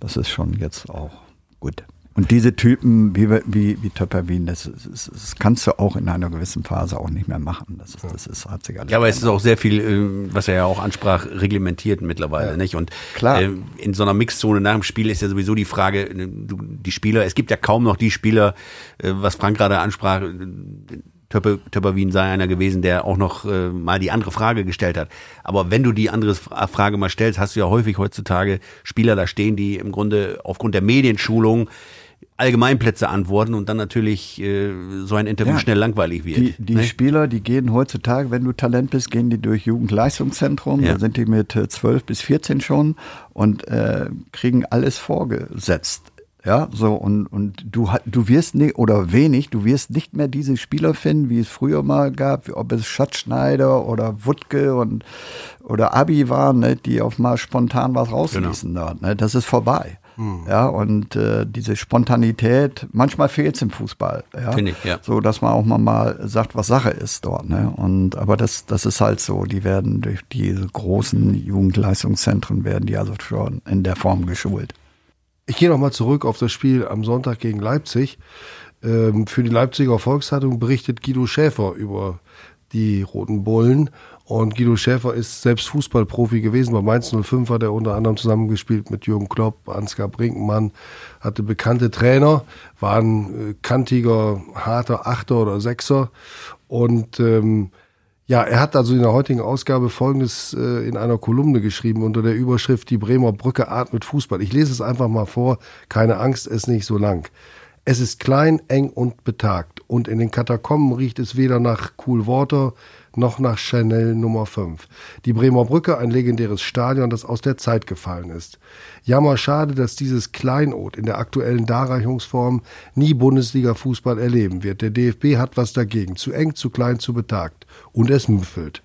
das ist schon jetzt auch gut. Und diese Typen wie, wie, wie Töpperwien, das, das, das, kannst du auch in einer gewissen Phase auch nicht mehr machen. Das, ist, das ist, hat sich alles Ja, aber es ist auch sehr viel, äh, was er ja auch ansprach, reglementiert mittlerweile, ja. nicht? Und Klar. Äh, in so einer Mixzone nach dem Spiel ist ja sowieso die Frage, äh, die Spieler, es gibt ja kaum noch die Spieler, was Frank gerade ansprach, Töpper, Töpperwien sei einer gewesen, der auch noch äh, mal die andere Frage gestellt hat. Aber wenn du die andere Frage mal stellst, hast du ja häufig heutzutage Spieler da stehen, die im Grunde aufgrund der Medienschulung Allgemeinplätze antworten und dann natürlich äh, so ein Interview ja, schnell langweilig wird. Die, die ne? Spieler, die gehen heutzutage, wenn du Talent bist, gehen die durch Jugendleistungszentrum, ja. da sind die mit 12 äh, bis 14 schon und äh, kriegen alles vorgesetzt. Ja, so und, und du, du wirst nicht, oder wenig, du wirst nicht mehr diese Spieler finden, wie es früher mal gab, ob es Schatzschneider oder Wutke und oder Abi waren, ne, die auf mal spontan was rausließen genau. dort. Ne, das ist vorbei. Mhm. Ja, und äh, diese Spontanität, manchmal fehlt es im Fußball. Ja? Finde ich, ja. So, dass man auch mal, mal sagt, was Sache ist dort. Ne? Und, aber das, das ist halt so. Die werden durch diese großen Jugendleistungszentren werden die also schon in der Form geschult. Ich gehe nochmal zurück auf das Spiel am Sonntag gegen Leipzig. Ähm, für die Leipziger Volkszeitung berichtet Guido Schäfer über die Roten Bullen und Guido Schäfer ist selbst Fußballprofi gewesen. Bei Mainz 05 hat er unter anderem zusammengespielt mit Jürgen Klopp, Ansgar Brinkmann, hatte bekannte Trainer, war ein äh, kantiger, harter Achter oder Sechser. Und ähm, ja, er hat also in der heutigen Ausgabe Folgendes äh, in einer Kolumne geschrieben unter der Überschrift Die Bremer Brücke atmet Fußball. Ich lese es einfach mal vor. Keine Angst, es ist nicht so lang. Es ist klein, eng und betagt. Und in den Katakomben riecht es weder nach Cool Water noch nach Chanel Nummer 5. Die Bremer Brücke, ein legendäres Stadion, das aus der Zeit gefallen ist. Jammer schade, dass dieses Kleinod in der aktuellen Darreichungsform nie Bundesliga-Fußball erleben wird. Der DFB hat was dagegen. Zu eng, zu klein, zu betagt. Und es müffelt.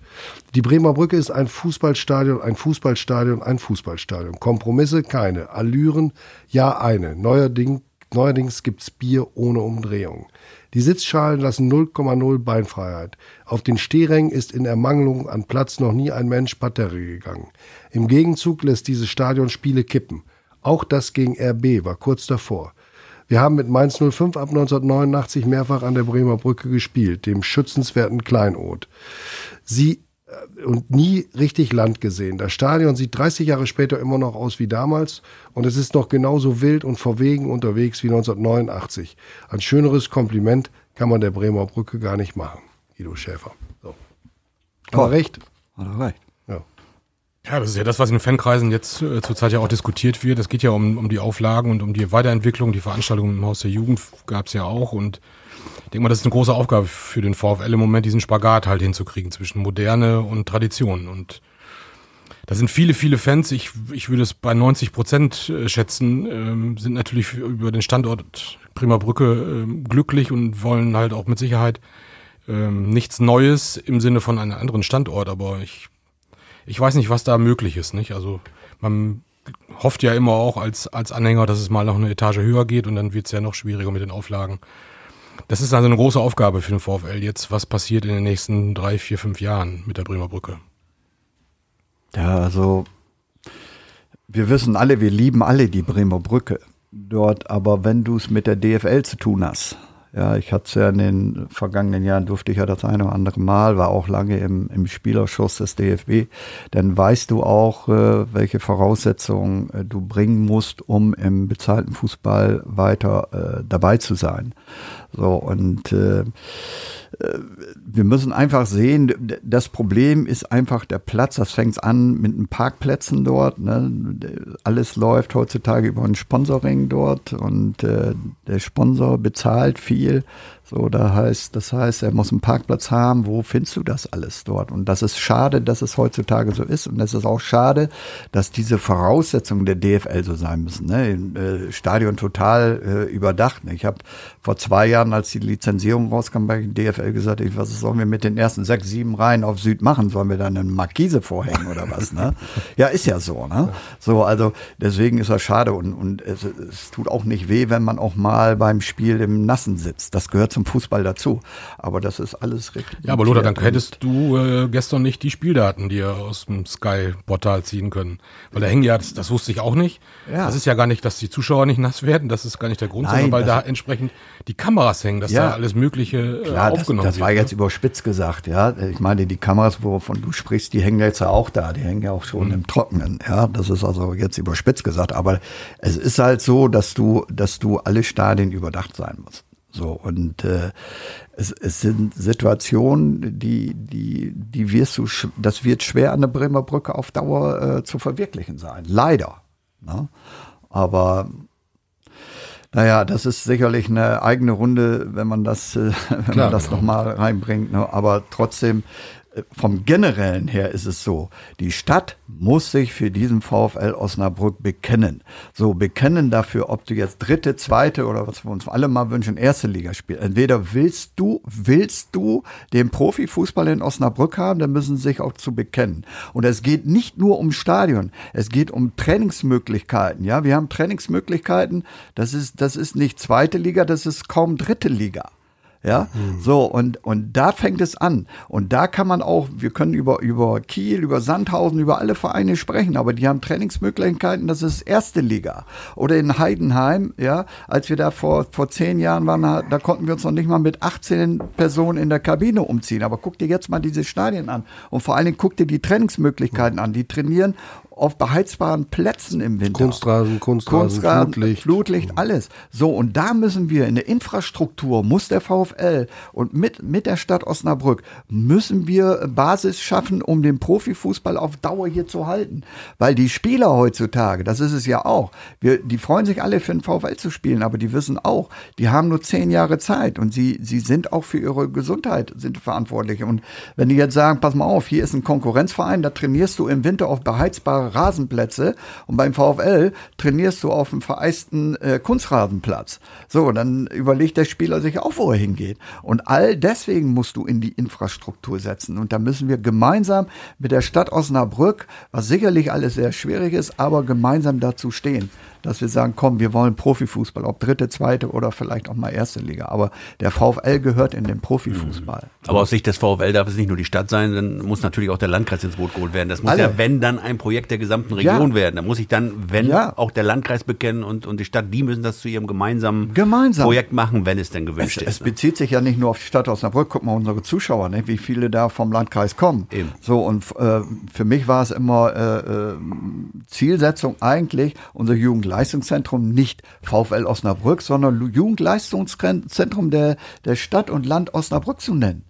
Die Bremer Brücke ist ein Fußballstadion, ein Fußballstadion, ein Fußballstadion. Kompromisse keine. Allüren ja eine. Neuerdings, neuerdings gibt's Bier ohne Umdrehung. Die Sitzschalen lassen 0,0 Beinfreiheit. Auf den Stehrängen ist in Ermangelung an Platz noch nie ein Mensch Parterre gegangen. Im Gegenzug lässt dieses Stadion Spiele kippen. Auch das gegen RB war kurz davor. Wir haben mit Mainz 05 ab 1989 mehrfach an der Bremer Brücke gespielt, dem schützenswerten Kleinod. Sie und nie richtig Land gesehen. Das Stadion sieht 30 Jahre später immer noch aus wie damals und es ist noch genauso wild und verwegen unterwegs wie 1989. Ein schöneres Kompliment kann man der Bremer Brücke gar nicht machen, Guido Schäfer. So. Hat er recht? Hat er recht. Ja. Ja, das ist ja das, was in den Fankreisen jetzt äh, zurzeit ja auch diskutiert wird. Es geht ja um, um die Auflagen und um die Weiterentwicklung. Die Veranstaltungen im Haus der Jugend gab es ja auch. Und ich denke mal, das ist eine große Aufgabe für den VfL im Moment, diesen Spagat halt hinzukriegen zwischen Moderne und Tradition. Und da sind viele, viele Fans, ich, ich würde es bei 90 Prozent äh, schätzen, ähm, sind natürlich über den Standort Prima Brücke ähm, glücklich und wollen halt auch mit Sicherheit ähm, nichts Neues im Sinne von einem anderen Standort, aber ich, ich weiß nicht, was da möglich ist, nicht? Also man hofft ja immer auch als, als Anhänger, dass es mal noch eine Etage höher geht und dann wird es ja noch schwieriger mit den Auflagen. Das ist also eine große Aufgabe für den VfL jetzt, was passiert in den nächsten drei, vier, fünf Jahren mit der Bremer Brücke. Ja, also wir wissen alle, wir lieben alle die Bremer Brücke dort, aber wenn du es mit der DFL zu tun hast, ja, ich hatte es ja in den vergangenen Jahren, durfte ich ja das eine oder andere Mal, war auch lange im, im Spielerschuss des DFB, dann weißt du auch, äh, welche Voraussetzungen äh, du bringen musst, um im bezahlten Fußball weiter äh, dabei zu sein. So, und äh, wir müssen einfach sehen, das Problem ist einfach der Platz. Das fängt an mit den Parkplätzen dort. Ne? Alles läuft heutzutage über ein Sponsoring dort und äh, der Sponsor bezahlt viel. So, da heißt, das heißt, er muss einen Parkplatz haben. Wo findest du das alles dort? Und das ist schade, dass es heutzutage so ist. Und es ist auch schade, dass diese Voraussetzungen der DFL so sein müssen. Ne? Äh, Stadion total äh, überdacht. Ne? Ich habe vor zwei Jahren, als die Lizenzierung rauskam bei DFL, gesagt, ich, was sollen wir mit den ersten sechs, sieben Reihen auf Süd machen? Sollen wir dann eine Markise vorhängen oder was? Ne? ja, ist ja so. Ne? So, also deswegen ist das schade und, und es, es tut auch nicht weh, wenn man auch mal beim Spiel im Nassen sitzt. Das gehört zum Fußball dazu. Aber das ist alles richtig. Ja, aber Lothar, dann hättest du äh, gestern nicht die Spieldaten dir aus dem Sky-Portal ziehen können. Weil da hängen ja, das, das wusste ich auch nicht. Ja. Das ist ja gar nicht, dass die Zuschauer nicht nass werden. Das ist gar nicht der Grund, Nein, sondern weil da entsprechend die Kameras hängen, dass Ja. da alles Mögliche äh, Klar, das, aufgenommen das war wird. jetzt überspitzt gesagt, ja. Ich meine, die Kameras, wovon du sprichst, die hängen jetzt ja auch da, die hängen ja auch schon im Trockenen, ja. Das ist also jetzt überspitzt gesagt, aber es ist halt so, dass du, dass du alle Stadien überdacht sein musst. So, und äh, es, es sind Situationen, die, die, die wirst du, das wird schwer an der Bremer Brücke auf Dauer äh, zu verwirklichen sein. Leider. Ne? Aber naja, das ist sicherlich eine eigene Runde, wenn man das, äh, wenn Klar, man das genau. nochmal reinbringt. Ne? Aber trotzdem, vom Generellen her ist es so, die Stadt muss sich für diesen VfL Osnabrück bekennen. So, bekennen dafür, ob du jetzt dritte, zweite oder was wir uns alle mal wünschen, erste Liga spielst. Entweder willst du, willst du den Profifußball in Osnabrück haben, dann müssen sie sich auch zu bekennen. Und es geht nicht nur um Stadion, es geht um Trainingsmöglichkeiten. Ja, wir haben Trainingsmöglichkeiten, das ist, das ist nicht zweite Liga, das ist kaum dritte Liga. Ja, so, und, und da fängt es an. Und da kann man auch, wir können über, über Kiel, über Sandhausen, über alle Vereine sprechen, aber die haben Trainingsmöglichkeiten, das ist erste Liga. Oder in Heidenheim, ja, als wir da vor, vor zehn Jahren waren, da, da konnten wir uns noch nicht mal mit 18 Personen in der Kabine umziehen. Aber guck dir jetzt mal diese Stadien an. Und vor allen Dingen guck dir die Trainingsmöglichkeiten an. Die trainieren auf beheizbaren Plätzen im Winter. Kunstrasen, Kunstrasen, Flutlicht. Flutlicht, alles. So, und da müssen wir in der Infrastruktur, muss der VfL und mit, mit der Stadt Osnabrück, müssen wir Basis schaffen, um den Profifußball auf Dauer hier zu halten. Weil die Spieler heutzutage, das ist es ja auch, wir, die freuen sich alle für den VfL zu spielen, aber die wissen auch, die haben nur zehn Jahre Zeit und sie, sie sind auch für ihre Gesundheit sind verantwortlich. Und wenn die jetzt sagen, pass mal auf, hier ist ein Konkurrenzverein, da trainierst du im Winter auf beheizbare Rasenplätze und beim VfL trainierst du auf einem vereisten äh, Kunstrasenplatz. So, dann überlegt der Spieler sich auch, wo er hingeht. Und all deswegen musst du in die Infrastruktur setzen. Und da müssen wir gemeinsam mit der Stadt Osnabrück, was sicherlich alles sehr schwierig ist, aber gemeinsam dazu stehen. Dass wir sagen, komm, wir wollen Profifußball, ob dritte, zweite oder vielleicht auch mal erste Liga. Aber der VfL gehört in den Profifußball. Mhm. Aber aus Sicht des VfL darf es nicht nur die Stadt sein, dann muss natürlich auch der Landkreis ins Boot geholt werden. Das muss Alle. ja, wenn dann ein Projekt der gesamten Region Ja. werden. Da muss sich dann, wenn Ja. auch der Landkreis bekennen und, und die Stadt, die müssen das zu ihrem gemeinsamen Gemeinsam. Projekt machen, wenn es denn Es, gewünscht es ist. ne? bezieht sich ja nicht nur auf die Stadt Osnabrück. Guck mal unsere Zuschauer, ne, wie viele da vom Landkreis kommen. Eben. So und äh, für mich war es immer äh, äh, Zielsetzung eigentlich unser Jugendleistungszentrum nicht VfL Osnabrück, sondern Jugendleistungszentrum der der Stadt und Land Osnabrück zu nennen.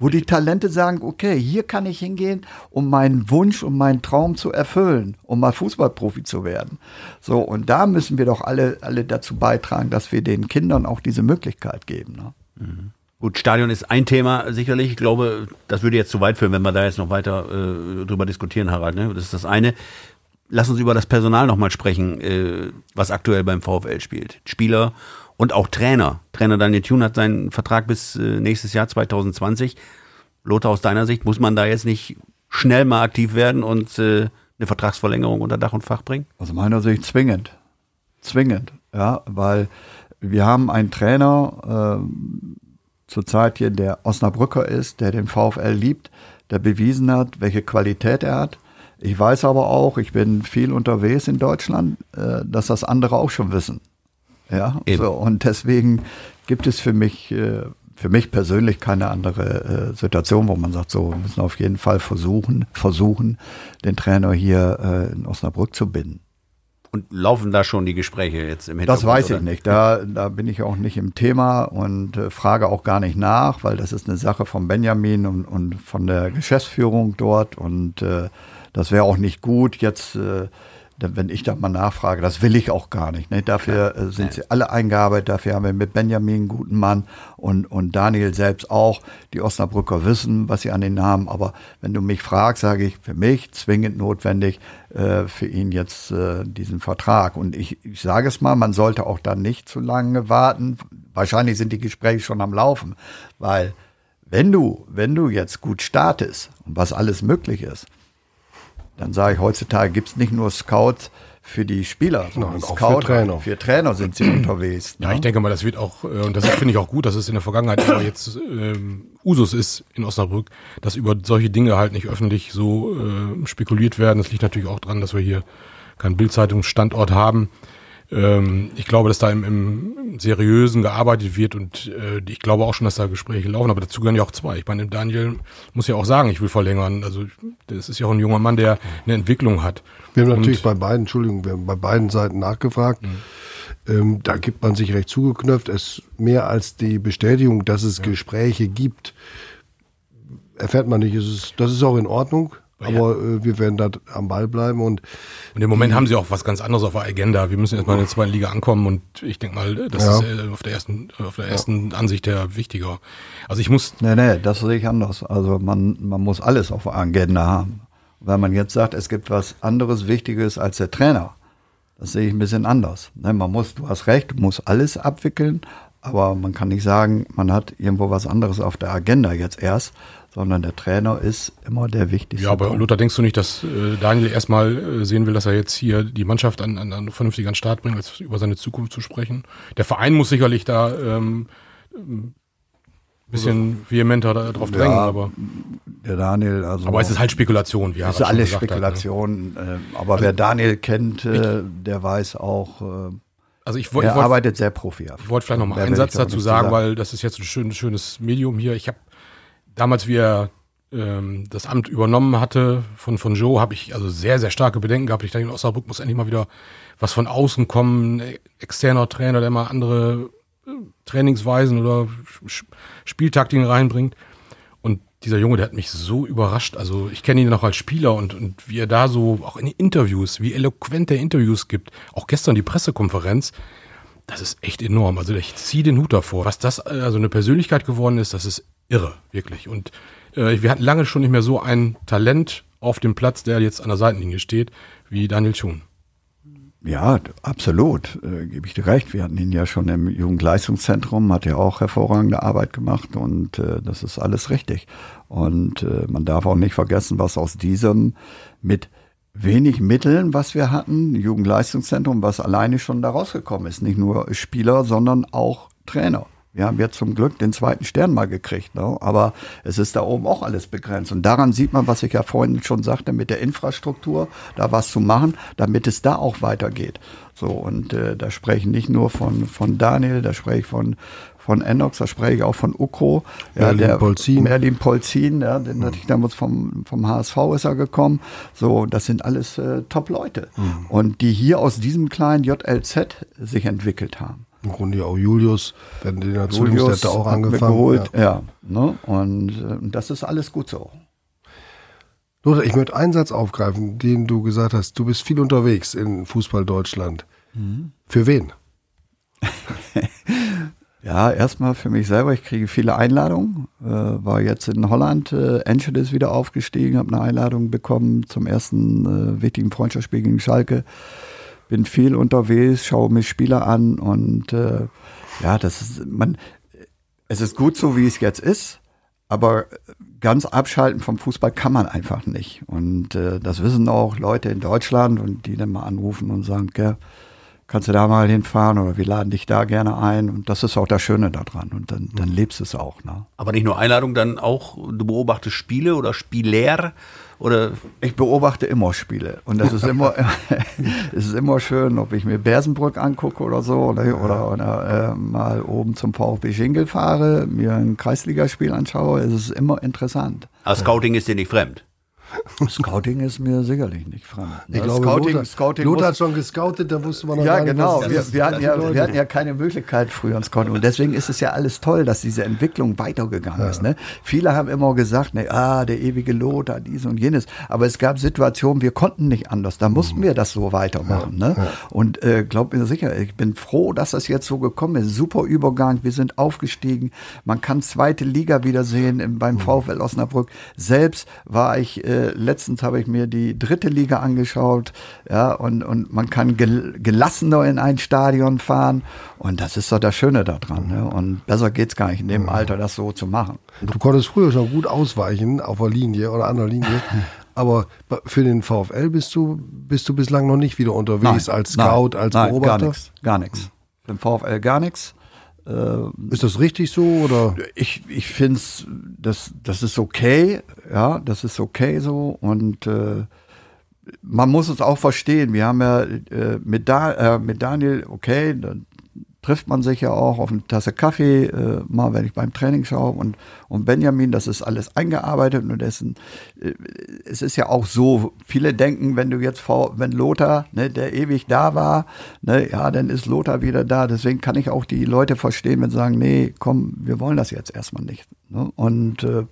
Wo die Talente sagen, okay, hier kann ich hingehen, um meinen Wunsch und meinen Traum zu erfüllen, um mal Fußballprofi zu werden. So, und da müssen wir doch alle, alle dazu beitragen, dass wir den Kindern auch diese Möglichkeit geben. Ne? Gut, Stadion ist ein Thema sicherlich. Ich glaube, das würde jetzt zu weit führen, wenn wir da jetzt noch weiter äh, drüber diskutieren, Harald. Ne? Das ist das eine. Lass uns über das Personal nochmal sprechen, äh, was aktuell beim VfL spielt. Spieler und auch Trainer. Trainer Daniel Thun hat seinen Vertrag bis äh, nächstes Jahr 2020. Lothar, aus deiner Sicht, muss man da jetzt nicht schnell mal aktiv werden und äh, eine Vertragsverlängerung unter Dach und Fach bringen? Aus meiner Sicht zwingend. Zwingend, ja, weil wir haben einen Trainer ähm, zurzeit hier, der Osnabrücker ist, der den VfL liebt, der bewiesen hat, welche Qualität er hat. Ich weiß aber auch, ich bin viel unterwegs in Deutschland, äh, dass das andere auch schon wissen. Ja, Eben. so, und deswegen gibt es für mich, äh, für mich persönlich keine andere äh, Situation, wo man sagt, so, wir müssen auf jeden Fall versuchen, versuchen, den Trainer hier in Osnabrück zu binden. Und laufen da schon die Gespräche jetzt im Hintergrund? Das weiß ich oder? nicht. Da, da bin ich auch nicht im Thema und äh, frage auch gar nicht nach, weil das ist eine Sache von Benjamin und, und von der Geschäftsführung dort. Und äh, das wäre auch nicht gut, jetzt, äh, wenn ich da mal nachfrage. Das will ich auch gar nicht. Ne? Dafür äh, sind sie alle eingearbeitet. Dafür haben wir mit Benjamin einen guten Mann und, und Daniel selbst auch. Die Osnabrücker wissen, was sie an den haben. Aber wenn du mich fragst, sage ich, für mich zwingend notwendig, äh, für ihn jetzt äh, diesen Vertrag. Und ich, ich sage es mal, man sollte auch dann nicht zu lange warten. Wahrscheinlich sind die Gespräche schon am Laufen, weil wenn du, wenn du jetzt gut startest und was alles möglich ist, dann sage ich, heutzutage gibt es nicht nur Scouts für die Spieler, sondern auch für Scout, Trainer. Für Trainer sind sie unterwegs. Ja, ne? ich denke mal, das wird auch, äh, und das finde ich auch gut, dass es in der Vergangenheit immer jetzt ähm, Usus ist in Osnabrück, dass über solche Dinge halt nicht öffentlich so äh, spekuliert werden. Das liegt natürlich auch dran, dass wir hier keinen Bildzeitungsstandort haben. Ähm, ich glaube, dass da im, im Seriösen gearbeitet wird und äh, ich glaube auch schon, dass da Gespräche laufen, aber dazu gehören ja auch zwei. Ich meine, Daniel muss ja auch sagen, ich will verlängern. Also das ist ja auch ein junger Mann, der eine Entwicklung hat. Wir haben natürlich Und- bei beiden, Entschuldigung, wir haben bei beiden Seiten nachgefragt. Ähm, da gibt man sich recht zugeknöpft. Es mehr als die Bestätigung, dass es Gespräche gibt, erfährt man nicht. Es ist, das ist auch in Ordnung. Aber äh, wir werden da am Ball bleiben und Und im Moment haben sie auch was ganz anderes auf der Agenda. Wir müssen erstmal in der zweiten Liga ankommen und ich denke mal, das Ja. ist äh, auf der ersten, auf der ersten Ansicht der wichtiger. Also ich muss, Nee, nee, das sehe ich anders. Also man, man muss alles auf der Agenda haben. Weil man jetzt sagt, es gibt was anderes Wichtiges als der Trainer. Das sehe ich ein bisschen anders. Ne, man muss, du hast recht, du musst alles abwickeln, aber man kann nicht sagen, man hat irgendwo was anderes auf der Agenda jetzt erst, sondern der Trainer ist immer der wichtigste. ja, aber Punkt. Lothar, denkst du nicht, dass äh, Daniel erstmal äh, sehen will, dass er jetzt hier die Mannschaft an, an, an vernünftig an den Start bringt, als über seine Zukunft zu sprechen? Der Verein muss sicherlich da ähm, ein bisschen vehementer da, drauf drängen, Ja, aber, der Daniel, also. aber es ist halt Spekulation, wie ist Harald schon alles gesagt hat, ne? Spekulation. äh, aber wer Daniel kennt, äh, der weiß auch, Also ich, woll- ich er wollte arbeitet sehr profihaft. Ich wollte vielleicht noch mal Mehr einen ich Satz dazu sagen, zu weil das ist jetzt ein schön, schönes Medium hier. Ich habe damals, wie er ähm, das Amt übernommen hatte von, von Joe, habe ich also sehr, sehr starke Bedenken gehabt. Ich dachte, in Osnabrück muss endlich mal wieder was von außen kommen, externer Trainer, der mal andere äh, Trainingsweisen oder Spieltaktiken reinbringt. Und dieser Junge, der hat mich so überrascht. Also ich kenne ihn noch als Spieler und, und wie er da so auch in Interviews, wie eloquent er Interviews gibt. Auch gestern die Pressekonferenz. Das ist echt enorm. Also ich ziehe den Hut davor. Was das äh, also eine Persönlichkeit geworden ist, das ist irre, wirklich. Und äh, wir hatten lange schon nicht mehr so ein Talent auf dem Platz, der jetzt an der Seitenlinie steht, wie Daniel Thun. Ja, absolut, äh, gebe ich dir recht. Wir hatten ihn ja schon im Jugendleistungszentrum, hat ja auch hervorragende Arbeit gemacht und äh, das ist alles richtig. Und äh, man darf auch nicht vergessen, was aus diesem mit wenig Mitteln, was wir hatten, Jugendleistungszentrum, was alleine schon da rausgekommen ist. Nicht nur Spieler, sondern auch Trainer. Wir haben jetzt zum Glück den zweiten Stern mal gekriegt, ne? aber es ist da oben auch alles begrenzt. Und daran sieht man, was ich ja vorhin schon sagte, mit der Infrastruktur, da was zu machen, damit es da auch weitergeht. So, und äh, da spreche ich nicht nur von, von Daniel, da spreche ich von, von Enox, da spreche ich auch von Ukro. Ja, Merlin der, Polzin. Merlin Polzin, ja, den hatte ich damals vom, vom HSV ist er gekommen. So, das sind alles äh, Top-Leute. Und die hier aus diesem kleinen JLZ sich entwickelt haben. Im Grunde auch Julius, wenn den dazu der hat auch angefangen. Geholt, Ja. ja. ne? Und äh, das ist alles gut so. Lothar, ich möchte einen Satz aufgreifen, den du gesagt hast. Du bist viel unterwegs in Fußball Deutschland. Mhm. Für wen? Ja, erstmal für mich selber. Ich kriege viele Einladungen. Äh, war jetzt in Holland, äh, Enschede ist wieder aufgestiegen, habe eine Einladung bekommen zum ersten äh, wichtigen Freundschaftsspiel gegen Schalke. Bin viel unterwegs, schaue mir Spieler an und äh, ja, das ist man. Es ist gut so, wie es jetzt ist, aber ganz abschalten vom Fußball kann man einfach nicht. Und äh, das wissen auch Leute in Deutschland und die dann mal anrufen und sagen, gell, kannst du da mal hinfahren oder wir laden dich da gerne ein. Und das ist auch das Schöne daran. Und dann, dann lebst es auch. Ne? Aber nicht nur Einladung, dann auch, du beobachtest Spiele oder Spieler oder Ich beobachte immer Spiele. Und das ist immer, es ist immer schön, ob ich mir Bersenbrück angucke oder so, oder, oder, oder äh, mal oben zum VfB Schinkel fahre, mir ein Kreisligaspiel anschaue. Es ist immer interessant. aber Scouting ist dir nicht fremd. Scouting ist mir sicherlich nicht fremd. Ich glaube, Scouting, Lothar, Scouting Lothar hat schon gescoutet, da wusste man noch Ja, nicht, genau. was Wir, wir, hatten ja, wir hatten ja keine Möglichkeit früher ins Scouting. Und deswegen ist es ja alles toll, dass diese Entwicklung weitergegangen ist. Ne? Viele haben immer gesagt, ne, ah, der ewige Lothar, dies und jenes. Aber es gab Situationen, wir konnten nicht anders. Da mussten wir das so weitermachen. Ne? Und äh, glaub mir sicher, ich bin froh, dass das jetzt so gekommen ist. Super Übergang. Wir sind aufgestiegen. Man kann zweite Liga wiedersehen im, beim VfL Osnabrück. Selbst war ich, äh, letztens habe ich mir die dritte Liga angeschaut. Ja, und, und man kann gel gelassener in ein Stadion fahren. Und das ist doch das Schöne daran. Ne? Und besser geht's gar nicht in dem Alter, das so zu machen. Du konntest früher schon gut ausweichen auf der Linie oder an der Linie. Aber für den VfL bist du, bist du bislang noch nicht wieder unterwegs als Scout, als nein, Beobachter. Gar nichts, gar nichts. Für den VfL gar nichts. Ist das richtig so oder? Ich, ich finde es, das, das ist okay, ja, das ist okay so und äh, man muss es auch verstehen. Wir haben ja äh, mit, da, äh, mit Daniel, okay, trifft man sich ja auch auf eine Tasse Kaffee, äh, mal wenn ich beim Training schaue und, und Benjamin, das ist alles eingearbeitet und dessen, äh, es ist ja auch so, viele denken, wenn du jetzt vor, wenn Lothar, ne, der ewig da war, ne, ja, dann ist Lothar wieder da. Deswegen kann ich auch die Leute verstehen, wenn sie sagen, nee, komm, wir wollen das jetzt erstmal nicht. Ne? Und äh,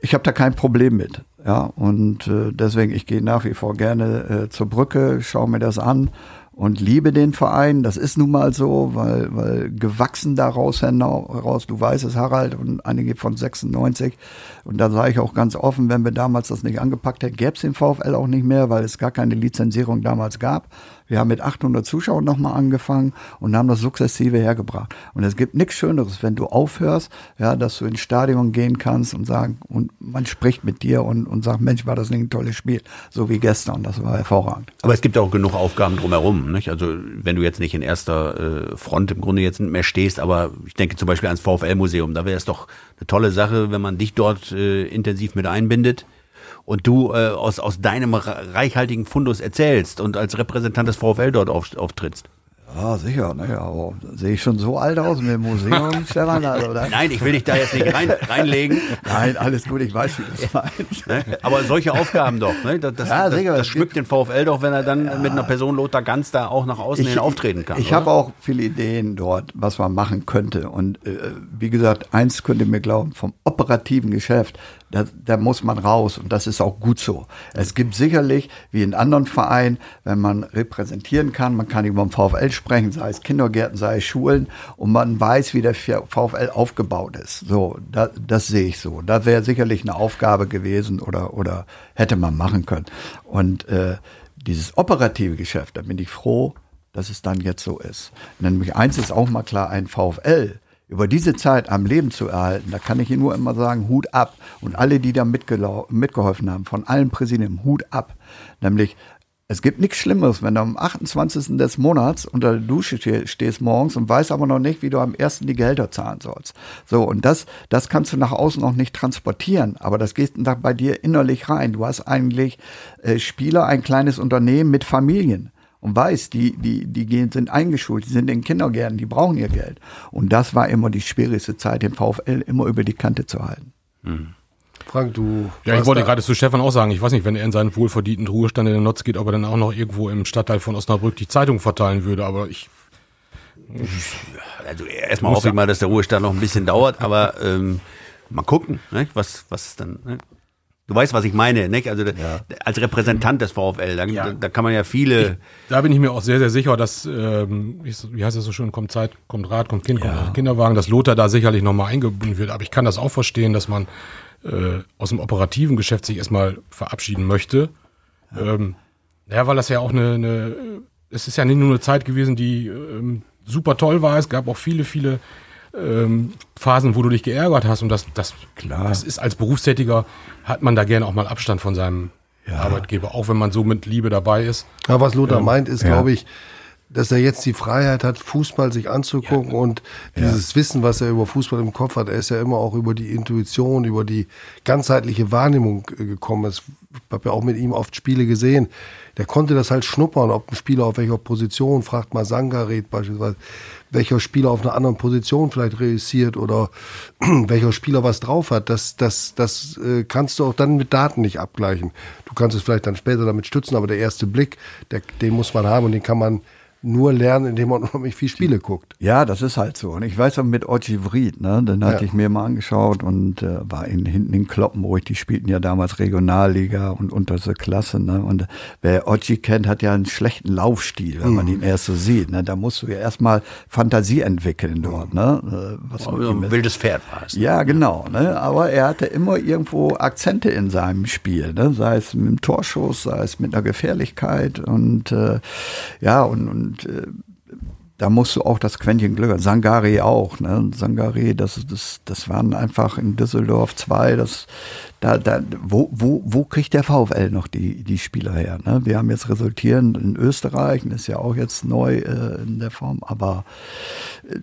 ich habe da kein Problem mit. Ja, und äh, deswegen, ich gehe nach wie vor gerne äh, zur Brücke, schaue mir das an und liebe den Verein. Das ist nun mal so, weil, weil gewachsen daraus heraus, du weißt es, Harald und einige von 96. Und da sage ich auch ganz offen, wenn wir damals das nicht angepackt hätten, gäbe es den VfL auch nicht mehr, weil es gar keine Lizenzierung damals gab. Wir haben mit 800 Zuschauern nochmal angefangen und haben das sukzessive hergebracht. Und es gibt nichts Schöneres, wenn du aufhörst, ja, dass du ins Stadion gehen kannst und sagen, und man spricht mit dir und, und sagt, Mensch, war das nicht ein tolles Spiel, so wie gestern, das war hervorragend. Aber es gibt auch genug Aufgaben drumherum. Nicht? Also wenn du jetzt nicht in erster äh, Front im Grunde jetzt mehr stehst, aber ich denke zum Beispiel ans VfL-Museum, da wäre es doch eine tolle Sache, wenn man dich dort äh, intensiv mit einbindet und du äh, aus, aus deinem reichhaltigen Fundus erzählst und als Repräsentant des VfL dort auf, auftrittst. Ja, sicher, naja, aber sehe ich schon so alt aus mit dem Museum, Stefan? Also? Nein, ich will dich da jetzt nicht rein, reinlegen. Nein, alles gut, ich weiß, wie du es meinst. Ne? Aber solche Aufgaben doch, ne? das, das, Ja, das, sicher, das es schmückt den VfL doch, wenn er dann mit einer Person Lothar Ganz da auch nach außen hin auftreten kann. Ich habe auch viele Ideen dort, was man machen könnte. Und äh, wie gesagt, eins könnt ihr mir glauben, vom operativen Geschäft, da, da muss man raus und das ist auch gut so. Es gibt sicherlich, wie in anderen Vereinen, wenn man repräsentieren kann, man kann über den VfL sprechen, sei es Kindergärten, sei es Schulen und man weiß, wie der VfL aufgebaut ist. So, da, das sehe ich so. Da wäre sicherlich eine Aufgabe gewesen oder, oder hätte man machen können. Und äh, dieses operative Geschäft, da bin ich froh, dass es dann jetzt so ist. Nämlich eins ist auch mal klar, ein VfL über diese Zeit am Leben zu erhalten, da kann ich Ihnen nur immer sagen, Hut ab. Und alle, die da mitgeholfen haben, von allen Präsidenten, Hut ab. Nämlich, es gibt nichts Schlimmeres, wenn du am 28. des Monats unter der Dusche stehst morgens und weißt aber noch nicht, wie du am 1. die Gehälter zahlen sollst. So, und das, das kannst du nach außen noch nicht transportieren, aber das geht da bei dir innerlich rein. Du hast eigentlich äh, Spieler, ein kleines Unternehmen mit Familien und weiß, die, die, die gehen, sind eingeschult, die sind in Kindergärten, die brauchen ihr Geld. Und das war immer die schwierigste Zeit, den VfL immer über die Kante zu halten. Mhm. Frank, du. Ja, ich wollte gerade zu Stefan auch sagen, ich weiß nicht, wenn er in seinen wohlverdienten Ruhestand in den Notz geht, ob er dann auch noch irgendwo im Stadtteil von Osnabrück die Zeitung verteilen würde, aber ich. Also erstmal hoffe ich mal, dass der Ruhestand noch ein bisschen dauert, aber ähm, mal gucken, ne, was, was dann. Ne? Du weißt, was ich meine, nicht? Also ja. als Repräsentant des VfL, da, ja. da, kann man ja viele. Ich, da bin ich mir auch sehr, sehr sicher, dass, ähm, wie heißt das so schön, kommt Zeit, kommt Rat, kommt Kind, ja. kommt Kinderwagen, dass Lothar da sicherlich nochmal eingebunden wird. Aber ich kann das auch verstehen, dass man äh, aus dem operativen Geschäft sich erstmal verabschieden möchte. Ja. Ähm, ja, weil das ja auch eine, eine, es ist ja nicht nur eine Zeit gewesen, die ähm, super toll war. Es gab auch viele, viele ähm, Phasen, wo du dich geärgert hast und das, das, Klar. das ist als Berufstätiger, hat man da gerne auch mal Abstand von seinem ja. Arbeitgeber, auch wenn man so mit Liebe dabei ist. Ja, was Lothar ähm, meint, ist, ja. glaube ich, dass er jetzt die Freiheit hat, Fußball sich anzugucken ja. und dieses ja. Wissen, was er über Fußball im Kopf hat, er ist ja immer auch über die Intuition, über die ganzheitliche Wahrnehmung gekommen. Ich habe ja auch mit ihm oft Spiele gesehen. Der konnte das halt schnuppern, ob ein Spieler auf welcher Position, fragt mal Sangaret beispielsweise, welcher Spieler auf einer anderen Position vielleicht reüssiert oder welcher Spieler was drauf hat, das, das, das äh, kannst du auch dann mit Daten nicht abgleichen. Du kannst es vielleicht dann später damit stützen, aber der erste Blick, der, den muss man haben und den kann man nur lernen, indem man unheimlich viel Spiele guckt. Ja, das ist halt so. Und ich weiß auch mit Oji Vried, ne, den hatte ja. ich mir mal angeschaut und äh, war in, hinten in Kloppenburg, die spielten ja damals Regionalliga und unterste Klasse. Ne? Und wer Oji kennt, hat ja einen schlechten Laufstil, wenn mhm. man ihn erst so sieht. Ne? Da musst du ja erstmal Fantasie entwickeln dort. Ne? Äh, was oh, ein wildes Pferd war es. Ja, genau. Ne? Aber er hatte immer irgendwo Akzente in seinem Spiel, ne? sei es mit dem Torschuss, sei es mit einer Gefährlichkeit und äh, ja, und, und und äh, da musst du auch das Quäntchen Glück haben. Sangari auch. Ne? Sangari, das, das, das waren einfach in Düsseldorf zwei. Das, da, da, wo, wo, wo kriegt der VfL noch die, die Spieler her? Ne? Wir haben jetzt resultierend in Österreich, das ist ja auch jetzt neu äh, in der Form, aber äh,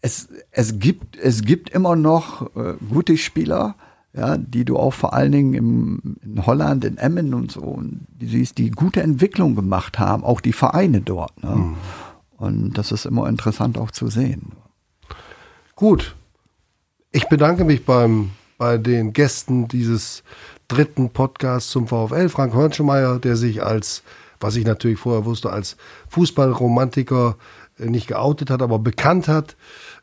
es, es, gibt, es gibt immer noch äh, gute Spieler ja, die du auch vor allen Dingen im, in Holland, in Emmen und so, und die siehst, die gute Entwicklung gemacht haben, auch die Vereine dort. Ne? Mhm. Und das ist immer interessant auch zu sehen. Gut. Ich bedanke mich beim, bei den Gästen dieses dritten Podcasts zum VfL. Frank Hörnschemeyer, der sich als, was ich natürlich vorher wusste, als Fußballromantiker äh, nicht geoutet hat, aber bekannt hat.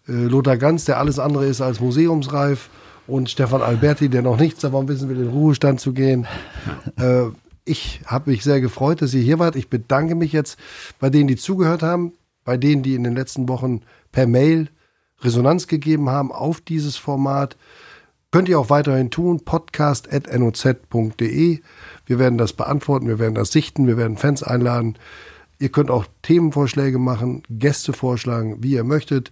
Äh, Lothar Ganz, der alles andere ist als museumsreif und Stefan Alberti, der noch nichts davon wissen will, in den Ruhestand zu gehen. Äh, ich habe mich sehr gefreut, dass ihr hier wart. Ich bedanke mich jetzt bei denen, die zugehört haben, bei denen, die in den letzten Wochen per Mail Resonanz gegeben haben auf dieses Format. Könnt ihr auch weiterhin tun, podcast.noz.de. Wir werden das beantworten, wir werden das sichten, wir werden Fans einladen. Ihr könnt auch Themenvorschläge machen, Gäste vorschlagen, wie ihr möchtet.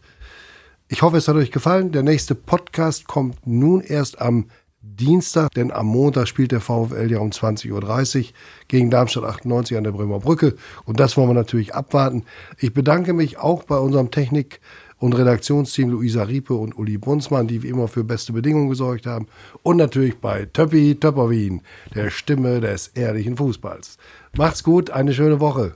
Ich hoffe, es hat euch gefallen. Der nächste Podcast kommt nun erst am Dienstag, denn am Montag spielt der VfL ja um 20.30 Uhr gegen Darmstadt 98 an der Bremer Brücke. Und das wollen wir natürlich abwarten. Ich bedanke mich auch bei unserem Technik- und Redaktionsteam Luisa Riepe und Uli Brunsmann, die wie immer für beste Bedingungen gesorgt haben. Und natürlich bei Töppi Töpperwien, der Stimme des ehrlichen Fußballs. Macht's gut, eine schöne Woche.